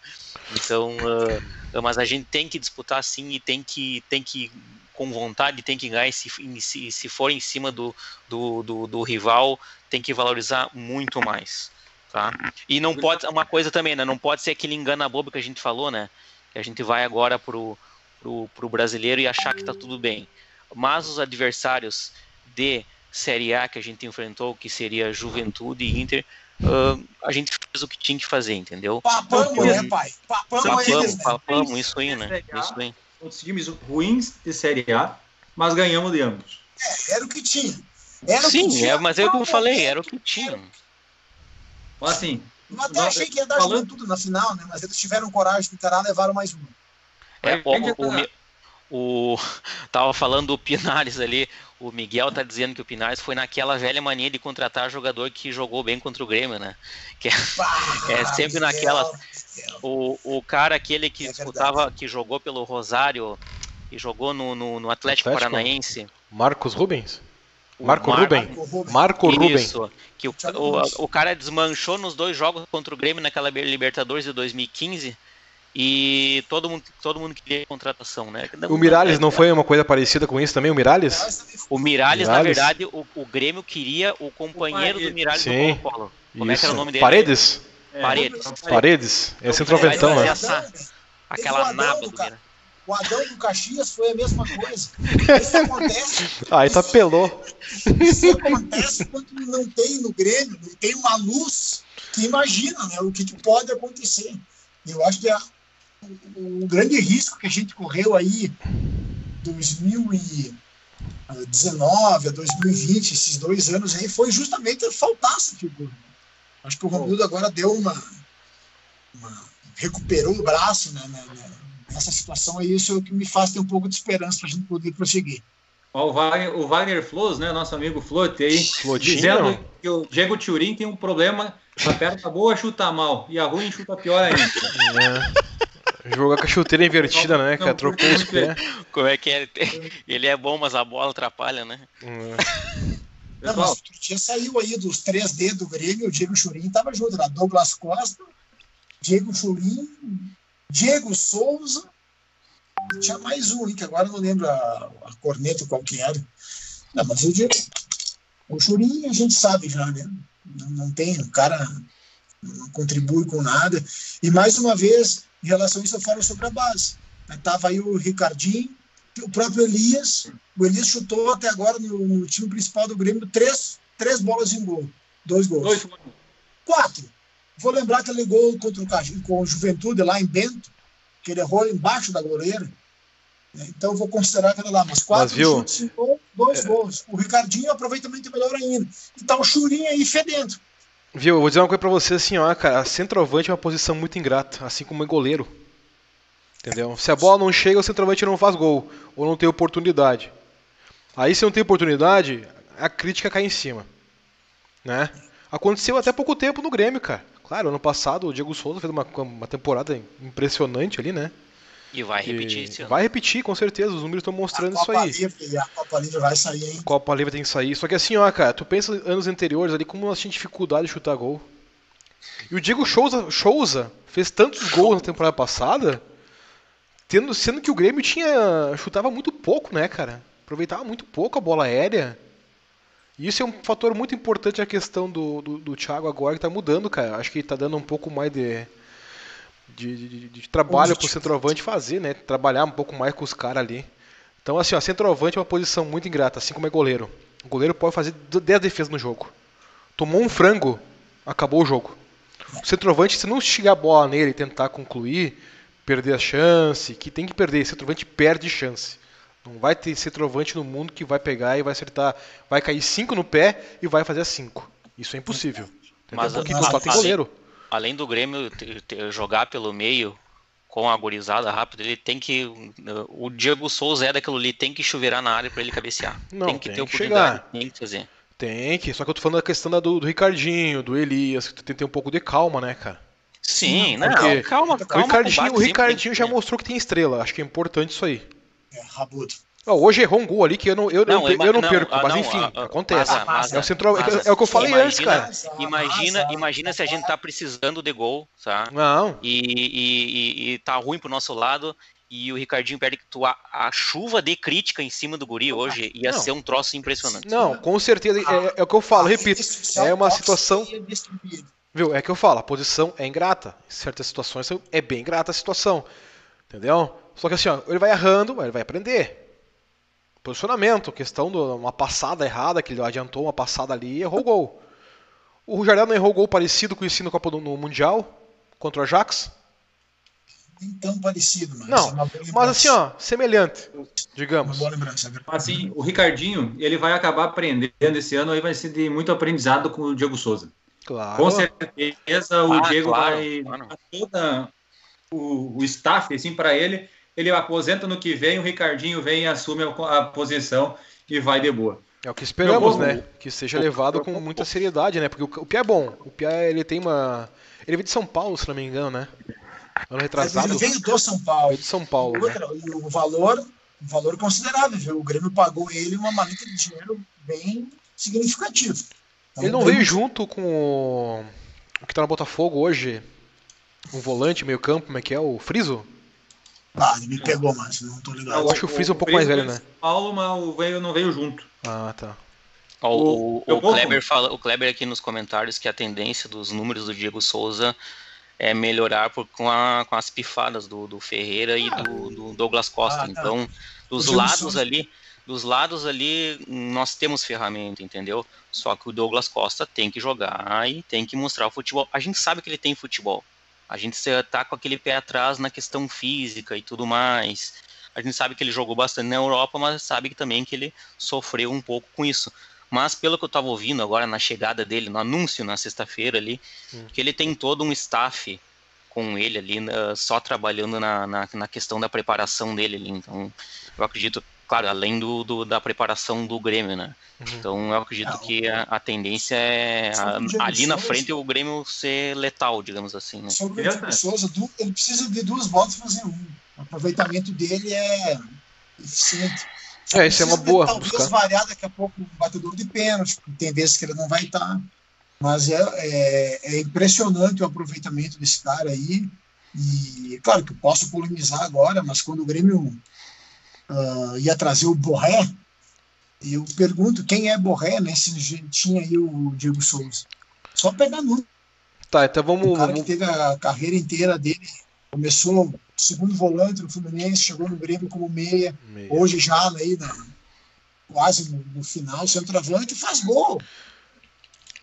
Então, uh, mas a gente tem que disputar sim e tem que, tem que com vontade, tem que ganhar. E se, se, se for em cima do, do, do, do rival, tem que valorizar muito mais. Tá? E não pode, uma coisa também, né? Não pode ser aquele engana bobo que a gente falou, né? Que a gente vai agora pro, pro, pro brasileiro e achar que tá tudo bem. Mas os adversários de Série A que a gente enfrentou, que seria Juventude e Inter, uh, a gente fez o que tinha que fazer, entendeu? Papamos, né, pai? Papamos, papamos, papamos isso aí, né? Isso aí. Os times ruins de Série A, mas ganhamos de ambos. É, era o que tinha. Era Sim, que tinha. É, mas é o que eu falei, era o que tinha. Assim, eu até achei que ia dar falando... tudo na final, né? Mas eles tiveram coragem de encarar, levaram mais uma. É, o, o, o, [LAUGHS] tava falando do Pinares ali, o Miguel tá dizendo que o Pinares foi naquela velha mania de contratar jogador que jogou bem contra o Grêmio, né? Que é, [LAUGHS] é sempre naquela. O, o cara aquele que é disputava, verdade. que jogou pelo Rosário e jogou no, no, no Atlético, Atlético, Paranaense. Marcos Rubens? Marco, Marco Ruben. Marco Ruben. Isso. Que o, o, o cara desmanchou nos dois jogos contra o Grêmio naquela Libertadores de 2015 e todo mundo, todo mundo queria contratação, né? O Miralles não foi uma coisa parecida com isso também, o Miralles? O Miralles, na verdade, o, o Grêmio queria o companheiro o do Miralles Sim. do Colo-Colo. Como isso. é que era o nome dele? Paredes? É, Paredes. Paredes. É centroaventão, né? aquela naba do Miralles. O Adão do Caxias foi a mesma coisa. [LAUGHS] Isso acontece. Aí tá pelou. Isso acontece quando não tem no Grêmio, não tem uma luz que imagina né, o que, que pode acontecer. Eu acho que a, o, o, grande risco que a gente correu aí 2019 a 2020, esses dois anos aí, foi justamente faltar essa figura. Acho que o Romildo agora deu uma, uma recuperou o braço né, né, né nessa situação aí, isso é o que me faz ter um pouco de esperança para a gente poder prosseguir. O Wagner, o Wagner Flores, né, nosso amigo Flote aí, Flotinho. dizendo que o Diego Turin tem um problema, a perna boa chuta mal e a ruim chuta pior ainda. É. Jogar com a chuteira invertida, né, cara? Trocou os pés. Como é que é? Ele é bom, mas a bola atrapalha, né? É. Não, mas outro dia saiu aí dos três d do Grêmio, o Diego Churin estava junto, era Douglas Costa, Diego Churin, Diego Souza, tinha mais um, que agora não lembro a, a corneta qual que era. Não, mas o Diego, o Churinho a gente sabe já, né? Não, não tem, o cara não contribui com nada. E mais uma vez, em relação a isso, eu falo sobre a base. Estava aí o Ricardinho, o próprio Elias. O Elias chutou até agora no, no time principal do Grêmio três, três bolas em gol. Dois gols. Dois. Quatro. Vou lembrar aquele gol contra o, com o Juventude lá em Bento, que ele errou embaixo da goleira. Então vou considerar aquela lá, mas quatro mas, viu, chutes, dois é... gols. O Ricardinho aproveitamento melhor ainda. E tá o Churinho aí fedendo. Viu, eu vou dizer uma coisa pra você assim, ó, cara, centroavante é uma posição muito ingrata, assim como é goleiro. Entendeu? Se a bola não chega, o centroavante não faz gol, ou não tem oportunidade. Aí se não tem oportunidade, a crítica cai em cima. Né? Aconteceu até pouco tempo no Grêmio, cara. Claro, ano passado o Diego Souza fez uma, uma temporada impressionante ali, né? E vai repetir, e Vai repetir, com certeza. Os números estão mostrando isso aí. Livre, a Copa Livre vai sair, hein? Copa Livre tem que sair. Só que assim, ó, cara, tu pensa anos anteriores ali como nós tínhamos dificuldade de chutar gol. E o Diego Souza, Souza fez tantos gols na temporada passada, tendo, sendo que o Grêmio tinha chutava muito pouco, né, cara? Aproveitava muito pouco a bola aérea. E isso é um fator muito importante a questão do, do, do Thiago agora que tá mudando, cara. Acho que ele tá dando um pouco mais de de, de, de trabalho para o centroavante fazer, né? Trabalhar um pouco mais com os caras ali. Então, assim, ó, centroavante é uma posição muito ingrata, assim como é goleiro. O goleiro pode fazer 10 defesas no jogo. Tomou um frango, acabou o jogo. O centroavante, se não chegar a bola nele e tentar concluir, perder a chance, que tem que perder. O centroavante perde chance. Não vai ter centroavante no mundo que vai pegar e vai acertar, vai cair 5 no pé e vai fazer 5. Isso é impossível. Mas, Porque mas, só tem goleiro além do Grêmio jogar pelo meio com a gorizada rápido, ele tem que. O Diego Souza é daquilo ali, tem que chuveirar na área para ele cabecear. Não, tem que tem ter que oportunidade, chegar. tem que fazer. Tem que, só que eu tô falando da questão do, do Ricardinho, do Elias, que tu tem que ter um pouco de calma, né, cara? Sim, não, calma, calma. O Ricardinho, o Ricardinho já mostrou que tem estrela, acho que é importante isso aí. É, rabudo. Hoje errou um gol ali que eu não, eu, não, eu, eu não, não perco, ah, mas enfim, acontece. é, o centro, é, o que eu falei imagina, antes, cara. Imagina, imagina se a gente tá precisando de gol, tá? Não. E, e, e, tá ruim pro nosso lado e o Ricardinho perde que tu, a, a, chuva de crítica em cima do guri hoje ia não. ser um troço impressionante. Não, com certeza. É, é o que eu falo, repito. É uma situação. Viu? É que eu falo, a posição é ingrata. Em certas situações é bem ingrata a situação. Entendeu? Só que assim, ó, ele vai errando, ele vai aprender posicionamento, questão de uma passada errada, que ele adiantou uma passada ali e errou o gol. O Jardel não errou gol parecido com o ensino Copa do, no Mundial contra o Ajax? Nem tão parecido, mas não, é mas assim, ó, semelhante, digamos. Uma boa lembrança. É assim, o Ricardinho, ele vai acabar aprendendo esse ano, aí vai ser de muito aprendizado com o Diego Souza. Claro. Com certeza o ah, Diego claro, vai claro. toda o, o staff assim para ele ele aposenta no que vem, o Ricardinho vem e assume a, posição e vai de boa. É o que esperamos, né? Que seja levado com muita seriedade, né? Porque o, Pia é bom. O Pia, ele tem uma... Ele veio de São Paulo, se não me engano, né? Ano retrasado. Ele veio do São Paulo. Veio de São Paulo, Outra, né? E o valor, um valor considerável, viu? O Grêmio pagou ele uma maleta de dinheiro bem significativa. Então, ele não veio junto com o... o que tá no Botafogo hoje, um volante, meio campo, como é que é? O Friso? Ah, ele me pegou, mas não tô ligado. Eu acho que o Freeze é um pouco mais velho, né? Paulo, mas o veio não veio junto. Ah, tá. O, o, o, Kleber fala, o Kleber aqui nos comentários que a tendência dos números do Diego Souza é melhorar por, com, a, com as pifadas do, do Ferreira e do, do Douglas Costa. Ah, tá. Então, dos lados Souza... ali, dos lados ali, nós temos ferramenta, entendeu? Só que o Douglas Costa tem que jogar e tem que mostrar o futebol. A gente sabe que ele tem futebol. A gente está com aquele pé atrás na questão física e tudo mais. A gente sabe que ele jogou bastante na Europa, mas sabe também que ele sofreu um pouco com isso. Mas pelo que eu estava ouvindo agora na chegada dele, no anúncio na sexta-feira ali, hum. que ele tem todo um staff com ele ali, uh, só trabalhando na, na, na, questão da preparação dele ali. Então, eu acredito claro, além do, do, da preparação do Grêmio, né? Uhum. Então eu acredito ah, que a, a, tendência é a, ali na frente o Grêmio ser letal, digamos assim. Né? Sobre o Souza, ele precisa de duas botas para fazer um. O aproveitamento dele é eficiente. é, isso é uma boa. Talvez buscar. variar daqui a pouco um batedor de pênalti, tem vezes que ele não vai estar. Mas é, é, é impressionante o aproveitamento desse cara aí. E claro que eu posso polemizar agora, mas quando o Grêmio uh, ia trazer o Borré, eu pergunto quem é Borré, né? Se tinha aí o Diego Souza. Só pegar número. Tá, então vamos. O cara vamos... que teve a carreira inteira dele, começou segundo volante no Fluminense, chegou no Grêmio como meia, meia. hoje já aí na, quase no, no final, centroavante faz gol.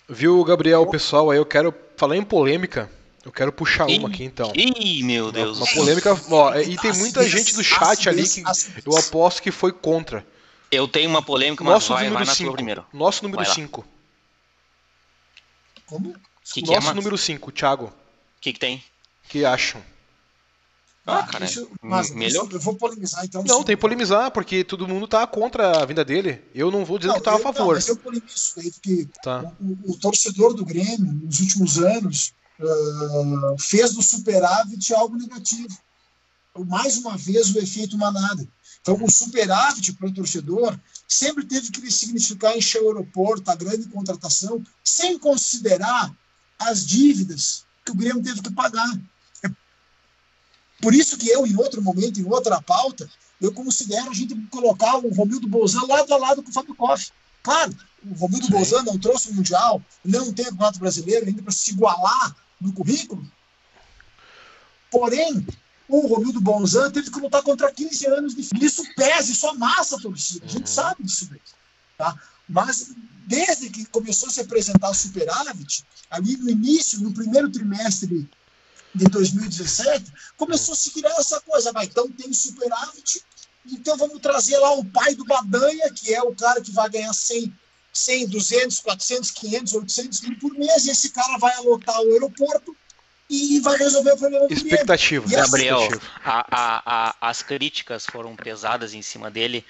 Viu, Gabriel, pessoal, aí eu quero falar em polêmica. Eu quero puxar uma aqui então. Ih, meu Deus. Uma, uma polêmica. Ó, e tem muita gente do chat ali que eu aposto que foi contra. Eu tenho uma polêmica, mas Nosso vai, número vai cinco. primeiro. Nosso número 5. Como? Que que é, Nosso é, número 5, Thiago. O que, que tem? que acham? Ah, ah cara, isso, mas melhor. eu vou polemizar então. Não, tem que polemizar, porque todo mundo tá contra a vinda dele. Eu não vou dizer não, que tá a favor. Não, mas eu polemizo aí, porque tá. o, o, torcedor do Grêmio, nos últimos anos, uh, fez do superávit algo negativo. Mais uma vez, o efeito manada. Então, o superávit para o torcedor sempre teve que significar encher o aeroporto, a grande contratação, sem considerar as dívidas que o Grêmio teve que pagar. Por isso que eu, em outro momento, em outra pauta, eu considero a gente colocar o Romildo Bolzan lado a lado com o Fábio Koff. Claro, o Romildo Sim. Bolzan não trouxe o Mundial, não tem o Campeonato Brasileiro ainda para se igualar no currículo. Porém, o Romildo Bolzan teve que lutar contra 15 anos de Isso pesa, isso amassa a torcida. A gente uhum. sabe disso mesmo. Tá? Mas desde que começou a se apresentar superávit, ali no início, no primeiro trimestre de 2017, começou a se criar essa coisa, vai, então tem superávit, então vamos trazer lá o pai do Badanha, que é o cara que vai ganhar 100, 100 200, 400, 500, 800 mil por mês, e esse cara vai alotar o aeroporto e vai resolver o problema do Expectativa. Gabriel, a, a, a, as críticas foram pesadas em cima dele,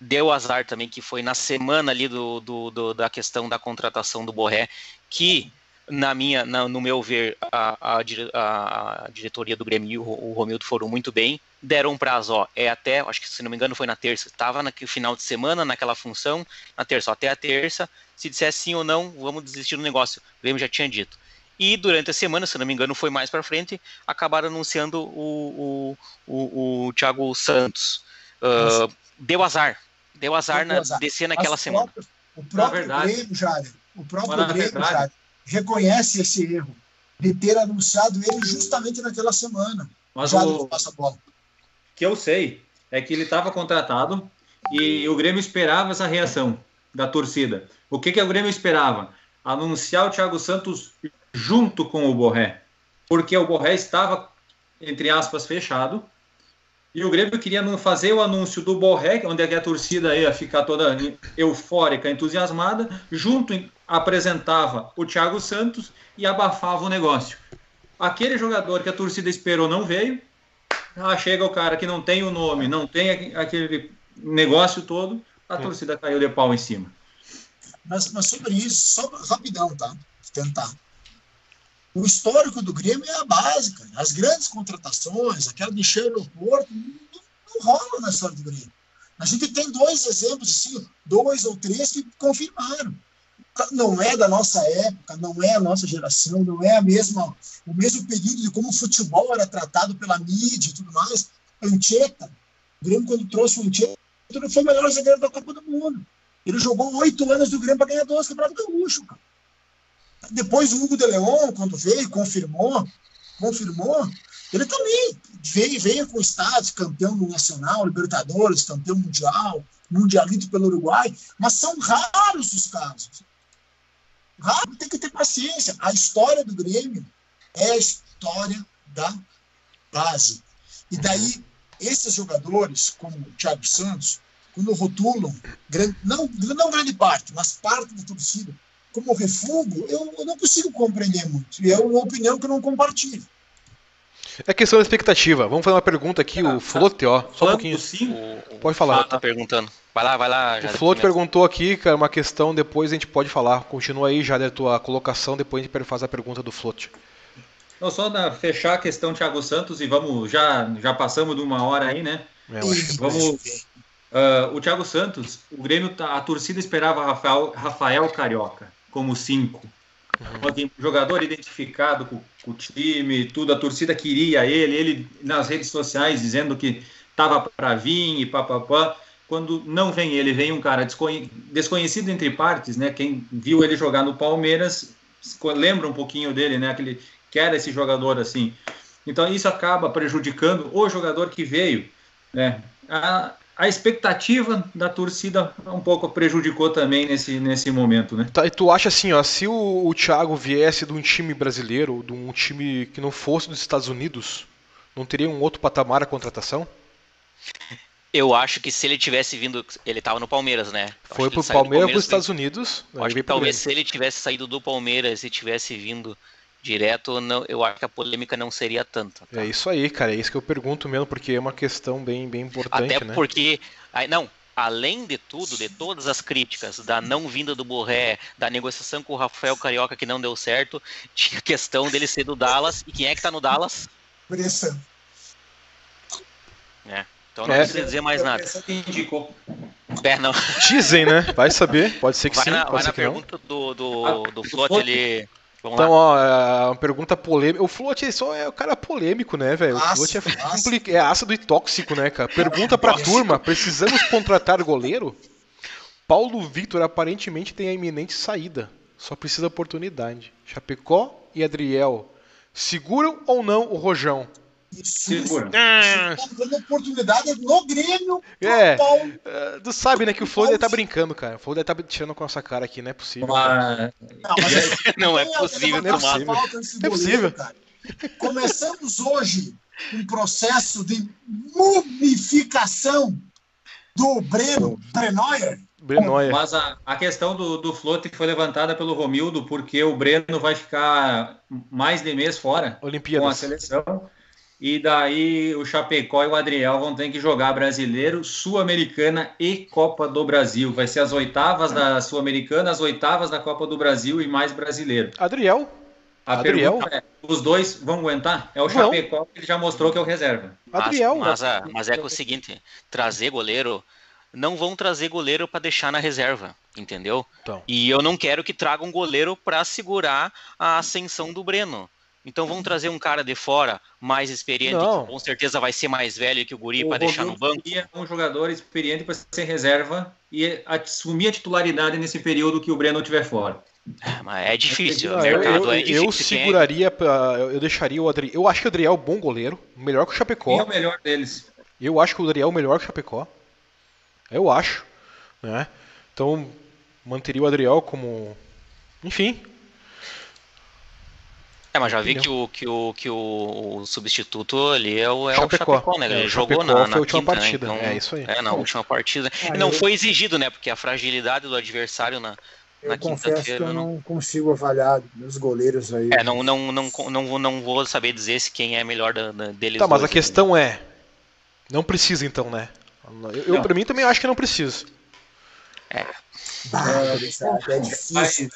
deu azar também que foi na semana ali do, do, do da questão da contratação do Borré, que na minha, na, no meu ver, a, a, a, diretoria do Grêmio e o, o Romildo foram muito bem. Deram um prazo, ó, é até, acho que se não me engano foi na terça, estava no final de semana naquela função, na terça, ó, até a terça. Se dissesse sim ou não, vamos desistir do negócio. O Grêmio já tinha dito. E durante a semana, se não me engano, foi mais para frente, acabaram anunciando o, o, o, o Thiago Santos. Uh, deu azar. Deu azar, deu na, azar. descer naquela As semana. Próprias, o próprio Grêmio, Jair, o próprio Grêmio, Jair, reconhece esse erro de ter anunciado ele justamente naquela semana. Mas o bola. Que eu sei é que ele estava contratado e o Grêmio esperava essa reação da torcida. O que, que o Grêmio esperava? Anunciar o Thiago Santos junto com o Borré, porque o Borré estava, entre aspas, fechado, e o Grêmio queria fazer o anúncio do Borré, onde é a torcida ia ficar toda eufórica, entusiasmada, junto apresentava o Thiago Santos e abafava o negócio. Aquele jogador que a torcida esperou não veio. Ah, chega o cara que não tem o nome, não tem aquele negócio todo, a é. torcida caiu de pau em cima. Mas, mas sobre isso, só rapidão, tá? Tentar. O histórico do Grêmio é a básica. As grandes contratações, aquela de encher o aeroporto, não, não rola na história do Grêmio. A gente tem dois exemplos, assim, dois ou três que confirmaram não é da nossa época, não é a nossa geração, não é a mesma, o mesmo período de como o futebol era tratado pela mídia e tudo mais. Ancheta, o Grêmio, quando trouxe o Ancheta, foi o melhor zagueiro da Copa do Mundo. Ele jogou oito anos do Grêmio para ganhar dois campeonatos gaúcho, cara. Depois o Hugo de Leon, quando veio, confirmou, confirmou, ele também veio, veio com status, campeão do Nacional, Libertadores, campeão mundial, mundialito pelo Uruguai, mas são raros os casos. Rápido tem que ter paciência. A história do Grêmio é a história da base. E daí, esses jogadores, como o Thiago Santos, quando rotulam, não, não grande parte, mas parte da torcida, como refúgio, eu, eu não consigo compreender muito. E é uma opinião que eu não compartilho. É questão da expectativa. Vamos fazer uma pergunta aqui, o Flote, ó. Só um pouquinho. O, Pode falar. Tá perguntando. Vai lá, vai lá. O Flote perguntou aqui, cara, uma questão, depois a gente pode falar. Continua aí, já da tua colocação, depois a gente faz a pergunta do Flote. Não, só na, fechar a questão Thiago Santos e vamos, já, já passamos de uma hora aí, né? É, vamos. Uh, o Thiago Santos, o Grêmio, tá, a torcida esperava Rafael, Rafael Carioca como cinco. Uhum. jogador identificado com, com, o time, tudo, a torcida queria ele, ele nas redes sociais dizendo que estava para vir e papapá. Quando não vem ele, vem um cara desconhecido entre partes, né? Quem viu ele jogar no Palmeiras lembra um pouquinho dele, né? Aquele que era esse jogador assim. Então isso acaba prejudicando o jogador que veio, né? A, a expectativa da torcida um pouco prejudicou também nesse, nesse momento, né? Tá, e tu acha assim, ó, se o, o Thiago viesse de um time brasileiro, de um time que não fosse dos Estados Unidos, não teria um outro patamar a contratação? Eu acho que se ele tivesse vindo. Ele tava no Palmeiras, né? Eu Foi pro Palmeiras para os Estados Unidos. Acho que talvez se ele tivesse saído do Palmeiras e tivesse vindo direto, não, eu acho que a polêmica não seria tanta. Tá? É isso aí, cara. É isso que eu pergunto mesmo, porque é uma questão bem, bem importante, Até né? porque. Não, além de tudo, de todas as críticas da não vinda do Borré, da negociação com o Rafael Carioca que não deu certo, [LAUGHS] tinha a questão dele ser do Dallas. E quem é que tá no Dallas? Pressa. É. Então não é. precisa dizer mais nada. Indicou. É, não. Dizem, né? Vai saber. Pode ser que vai sim. Na, pode vai ser na que pergunta não. do, do, ah, do Flote ali. Vamos então, lá. ó, é uma pergunta polêmica. O Float é só é o cara polêmico, né, velho? O Float é, é ácido e tóxico, né, cara? Pergunta pra turma: precisamos contratar goleiro? Paulo Vitor aparentemente tem a iminente saída. Só precisa oportunidade. Chapecó e Adriel. Seguram ou não o Rojão? Segura. Ah. Dando oportunidade no Grêmio. É. Uh, tu sabe, né, que o Flow tá brincando, cara. O Flow deve tá tirando com essa cara aqui, não é possível. Mas... Não, mas [LAUGHS] não, é possível, não é possível. Não é possível. Cara. Começamos hoje um processo de mumificação do Breno, Brenoyer. Brenoia. Mas a, a questão do, do float foi levantada pelo Romildo, porque o Breno vai ficar mais de mês fora Olimpíadas. com a seleção. E daí o Chapecó e o Adriel vão ter que jogar brasileiro, Sul-Americana e Copa do Brasil. Vai ser as oitavas da Sul-Americana, as oitavas da Copa do Brasil e mais brasileiro. Adriel. A Adriel. É, os dois vão aguentar? É o Chapecó que ele já mostrou que é o reserva. Adriel. Mas, mas, mas é, é o seguinte, trazer goleiro não vão trazer goleiro para deixar na reserva, entendeu? Então. E eu não quero que tragam um goleiro para segurar a ascensão do Breno. Então vamos trazer um cara de fora mais experiente, não. que com certeza vai ser mais velho que o Guri para deixar no banco. Um jogador experiente para ser reserva e assumir a titularidade nesse período que o Breno estiver fora. É, mas é difícil, o mercado eu, é difícil. Eu seguraria, pra, eu deixaria o Adriel. Eu acho que o Adriel é um bom goleiro, melhor que o Chapecó. Quem é o melhor deles? Eu acho que o Adriel é o melhor que o Chapecó. Eu acho, né? Então manteria o Adriel como, enfim, é, mas já vi que o, que o, que o, substituto ali é o, é Chapecó. o Chapecó, né? Ele é, jogou na, na última quinta, né? partida. Né? Então, é isso aí. É, na última partida. Ah, não eu... foi exigido, né? Porque a fragilidade do adversário na, eu confesso que eu não consigo avaliar os goleiros aí. É, não, não, não, não, não vou saber dizer se quem é melhor da, da, deles. Tá, mas a questão é. Não precisa então, né? Eu, eu pra mim também acho que não precisa. É. é, é difícil.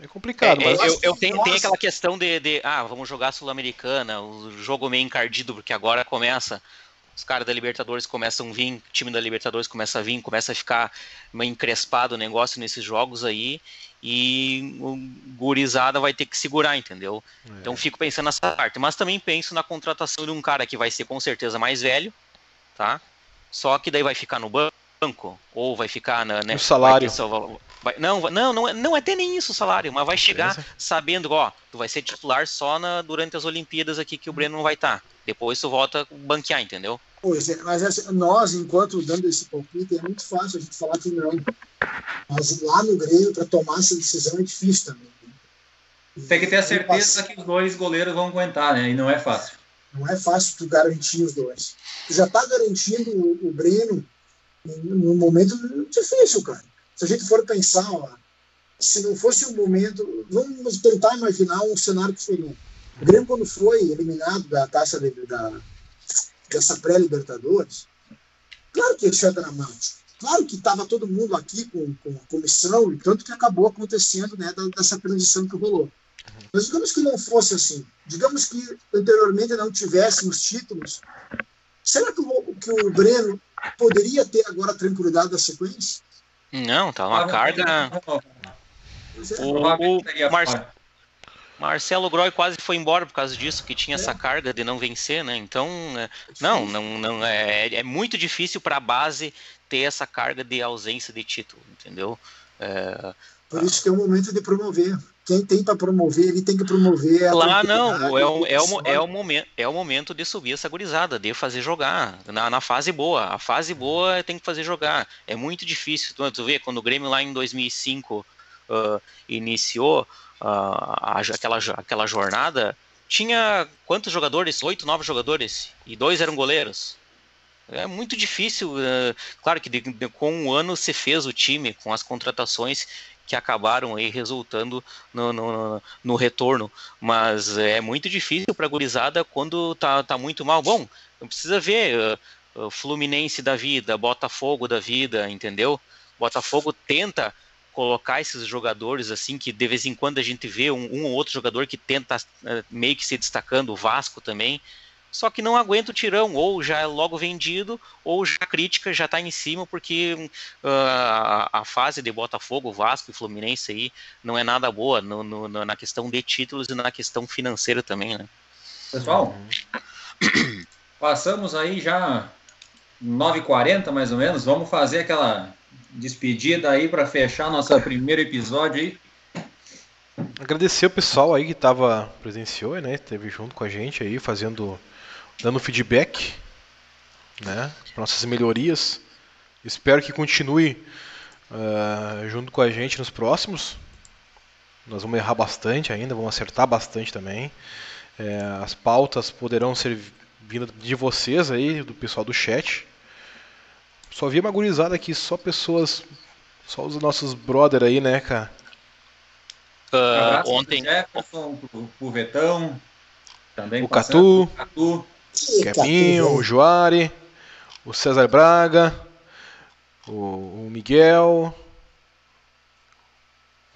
É complicado, é, mas... Eu, eu tenho, tem aquela questão de, de, ah, vamos jogar Sul-Americana, o jogo meio encardido, porque agora começa, os caras da Libertadores começam a vir, o time da Libertadores começa a vir, começa a ficar meio encrespado o negócio nesses jogos aí, e o gurizada vai ter que segurar, entendeu? É. Então fico pensando nessa parte, mas também penso na contratação de um cara que vai ser com certeza mais velho, tá? Só que daí vai ficar no banco, banco ou vai ficar na né, o salário. vai, não não não é, não é até nem isso o salário mas vai chegar Beleza. sabendo ó tu vai ser titular só na, durante as Olimpíadas aqui que o Breno não vai estar tá. depois tu volta banquear entendeu? Pois é mas assim, nós enquanto dando esse palpite é muito fácil a gente falar que não. Mas lá no Grêmio para tomar essa decisão é difícil também né? tem que ter a certeza que os dois goleiros vão aguentar né? E não é fácil. Não é fácil tu garantir os dois. Tu já tá garantindo o, o Breno num momento difícil, cara. Se a gente for pensar, ó, se não fosse um momento, vamos tentar imaginar um cenário diferente. O Grêmio, quando foi eliminado da taça de, da, dessa pré-Libertadores, claro que ele na mão. Claro que estava todo mundo aqui com, com a comissão, e tanto que acabou acontecendo né, dessa transição que rolou. Mas digamos que não fosse assim. Digamos que anteriormente não tivéssemos títulos. Será que o, que o Breno poderia ter agora a tranquilidade da sequência? Não, tá uma ah, carga. O, o Mar... Marcelo Groy quase foi embora por causa disso, que tinha é. essa carga de não vencer, né? Então, é... não, não, não é, é muito difícil para a base ter essa carga de ausência de título, entendeu? É... Por isso que é o momento de promover quem tem para promover, ele tem que promover. Lá não, é o, é, o, é, o momento, é o momento de subir essa gurizada, de fazer jogar. Na, na fase boa. A fase boa tem que fazer jogar. É muito difícil. Tu, tu vê, quando o Grêmio lá em 2005 uh, iniciou uh, aquela, aquela jornada, tinha quantos jogadores? Oito, nove jogadores. E dois eram goleiros. É muito difícil. Uh, claro que de, de, com um ano você fez o time, com as contratações que acabaram aí resultando no, no, no retorno. Mas é muito difícil para a gurizada quando tá, tá muito mal. Bom, precisa ver uh, Fluminense da vida, Botafogo da vida, entendeu? Botafogo tenta colocar esses jogadores assim que de vez em quando a gente vê um, um ou outro jogador que tenta uh, meio que se destacando, o Vasco também, só que não aguenta o tirão, ou já é logo vendido, ou já a crítica já está em cima, porque uh, a, a, fase de Botafogo, Vasco e Fluminense aí não é nada boa no, no, na questão de títulos e na questão financeira também, né? Pessoal, passamos aí já 9h40 mais ou menos, vamos fazer aquela despedida aí para fechar nosso primeiro episódio aí. Agradecer o pessoal aí que estava presenciou, né? Esteve junto com a gente aí fazendo dando feedback, né, para nossas melhorias. Espero que continue uh, junto com a gente nos próximos. Nós vamos errar bastante ainda, vamos acertar bastante também. É, as pautas poderão ser vindas de vocês aí, do pessoal do chat. Só vi uma gurizada aqui, só pessoas, só os nossos brother aí, né, cara? Uh, ontem. Jefferson, pro, pro Vetão, também o Catu. Catu. Kepinho, o Juari, o César Braga, o, o Miguel,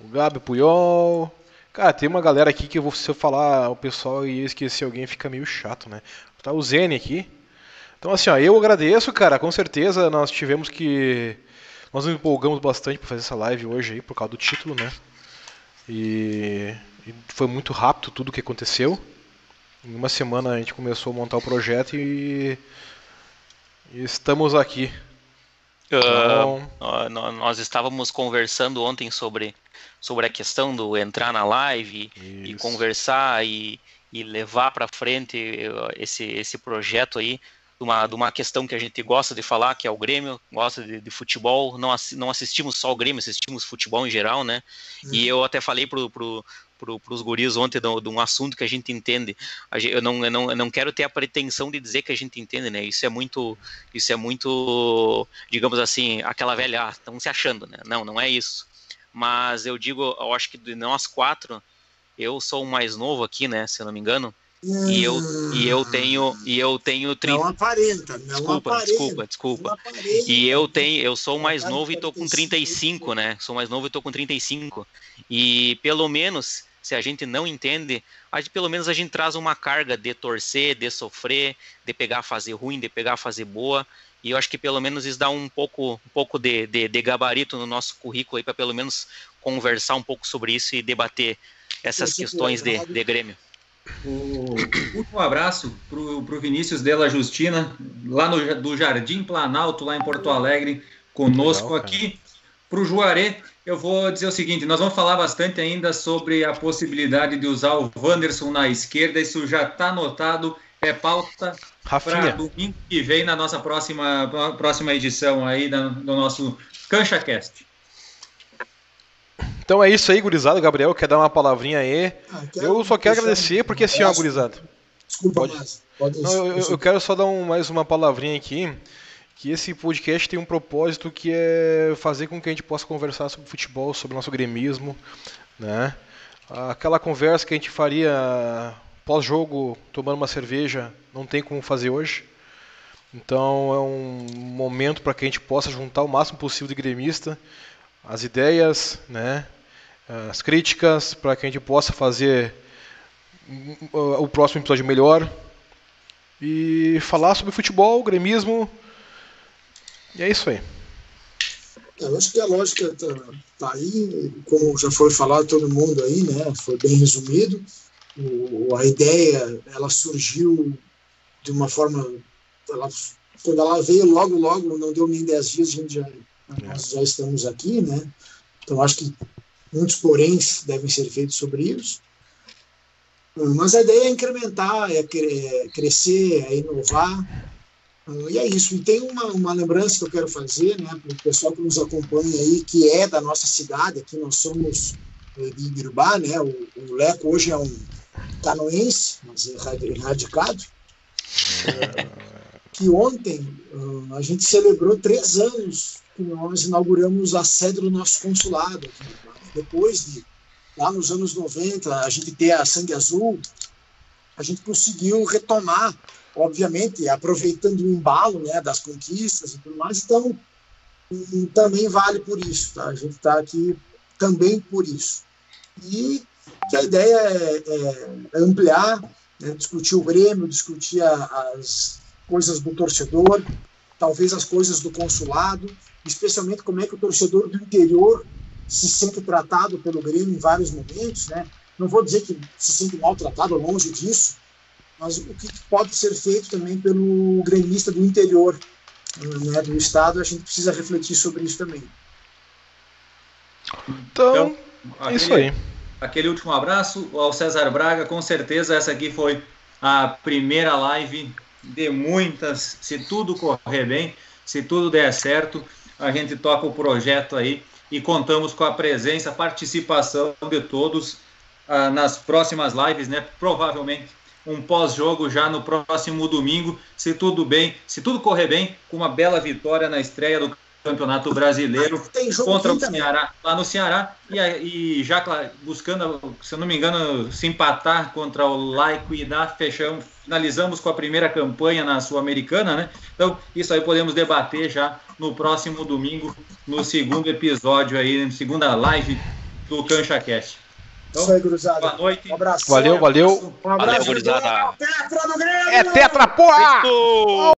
o Gabi Puyol. Cara, tem uma galera aqui que eu vou, se eu falar o pessoal e esquecer alguém fica meio chato, né? Tá o Zene aqui. Então assim, ó, eu agradeço, cara, com certeza nós tivemos que nós nos empolgamos bastante para fazer essa live hoje aí por causa do título, né? E, e foi muito rápido tudo que aconteceu. Em uma semana a gente começou a montar o projeto e, e estamos aqui. Uh, então... nós estávamos conversando ontem sobre, sobre a questão do entrar na live e conversar e, e levar para frente esse, esse projeto aí de uma, de uma questão que a gente gosta de falar, que é o Grêmio, gosta de, de futebol, não, não assistimos só o Grêmio, assistimos futebol em geral, né? Uhum. E eu até falei pro, pro, para os guris ontem de, de, um assunto que a gente entende. Eu não, eu, não, eu não quero ter a pretensão de dizer que a gente entende, né? Isso é muito, isso é muito, digamos assim, aquela velha, ah, estão se achando, né? Não, não é isso. Mas eu digo, eu acho que de nós quatro, eu sou o mais novo aqui, né? Se eu não me engano. Hum, e eu e eu tenho e eu tenho 30 Não aparenta, não desculpa, aparenta, desculpa, desculpa. Aparenta, e eu tenho eu sou o mais novo e tô com 35, né? Sou mais novo e tô com 35. E pelo menos se a gente não entende, a gente, pelo menos a gente traz uma carga de torcer, de sofrer, de pegar a fase ruim, de pegar a fase boa. E eu acho que pelo menos isso dá um pouco, um pouco de, de, de gabarito no nosso currículo aí para pelo menos conversar um pouco sobre isso e debater essas questões de, de Grêmio. O último abraço para o Vinícius Della Justina, lá no, do Jardim Planalto, lá em Porto Alegre, conosco Legal, aqui. Para o Juarez, eu vou dizer o seguinte: nós vamos falar bastante ainda sobre a possibilidade de usar o Wanderson na esquerda. Isso já está anotado, é pauta para domingo que vem na nossa próxima, próxima edição aí do, do nosso CanchaCast. Então é isso aí, gurizada. Gabriel quer dar uma palavrinha aí. Ah, eu só quero agradecer, porque assim, ó, gurizada. Desculpa, pode... Mas, pode... Não, eu, eu, quero só dar um, mais uma palavrinha aqui que esse podcast tem um propósito que é fazer com que a gente possa conversar sobre futebol, sobre nosso gremismo, né? Aquela conversa que a gente faria pós-jogo, tomando uma cerveja, não tem como fazer hoje. Então é um momento para que a gente possa juntar o máximo possível de gremista, as ideias, né? as críticas, para que a gente possa fazer o próximo episódio melhor e falar sobre futebol, gremismo, e é isso aí. Eu acho que a lógica está tá aí, como já foi falado todo mundo aí, né? Foi bem resumido. O, a ideia, ela surgiu de uma forma, ela, quando ela veio logo, logo, não deu nem 10 dias, a gente já, nós já estamos aqui, né? Então acho que muitos poréns devem ser feitos sobre isso. Mas a ideia é incrementar, é crescer, é inovar, e é isso. E tem uma, uma lembrança que eu quero fazer né, para o pessoal que nos acompanha aí, que é da nossa cidade, aqui nós somos eh, de Ibirubá, né? O, o Leco hoje é um canoense, mas é radicado. É, que ontem uh, a gente celebrou três anos que nós inauguramos a sede do nosso consulado. Depois de, lá nos anos 90, a gente ter a Sangue Azul, a gente conseguiu retomar, obviamente, aproveitando o embalo né, das conquistas e tudo mais. Então, e também vale por isso. Tá? A gente está aqui também por isso. E que a ideia é, é, ampliar, né, discutir o Grêmio, discutir a, as coisas do torcedor, talvez as coisas do consulado, especialmente como é que o torcedor do interior se sente tratado pelo Grêmio em vários momentos, né? Não vou dizer que se sente maltratado, longe disso, mas o que pode ser feito também pelo gremista do interior né, do Estado, a gente precisa refletir sobre isso também. Então, então aquele, isso aí. Aquele último abraço ao César Braga, com certeza essa aqui foi a primeira live de muitas, se tudo correr bem, se tudo der certo, a gente toca o projeto aí e contamos com a presença, participação de todos ah, nas próximas lives, né? Provavelmente um pós-jogo já no próximo domingo, se tudo bem, se tudo correr bem, com uma bela vitória na estreia do Campeonato Brasileiro contra o Ceará, lá no Ceará, e, e já buscando, se eu não me engano, se empatar contra o Laico e da fechamos, finalizamos com a primeira campanha na Sul-Americana, né? Então, isso aí podemos debater já no próximo domingo, no segundo episódio aí, segunda live do CanchaCast. Então, Isso aí, gurizada. Boa noite. Um abraço. Valeu, valeu. Um abraço, valeu, gurizada. Tetra do Grêmio! É tetra, porra!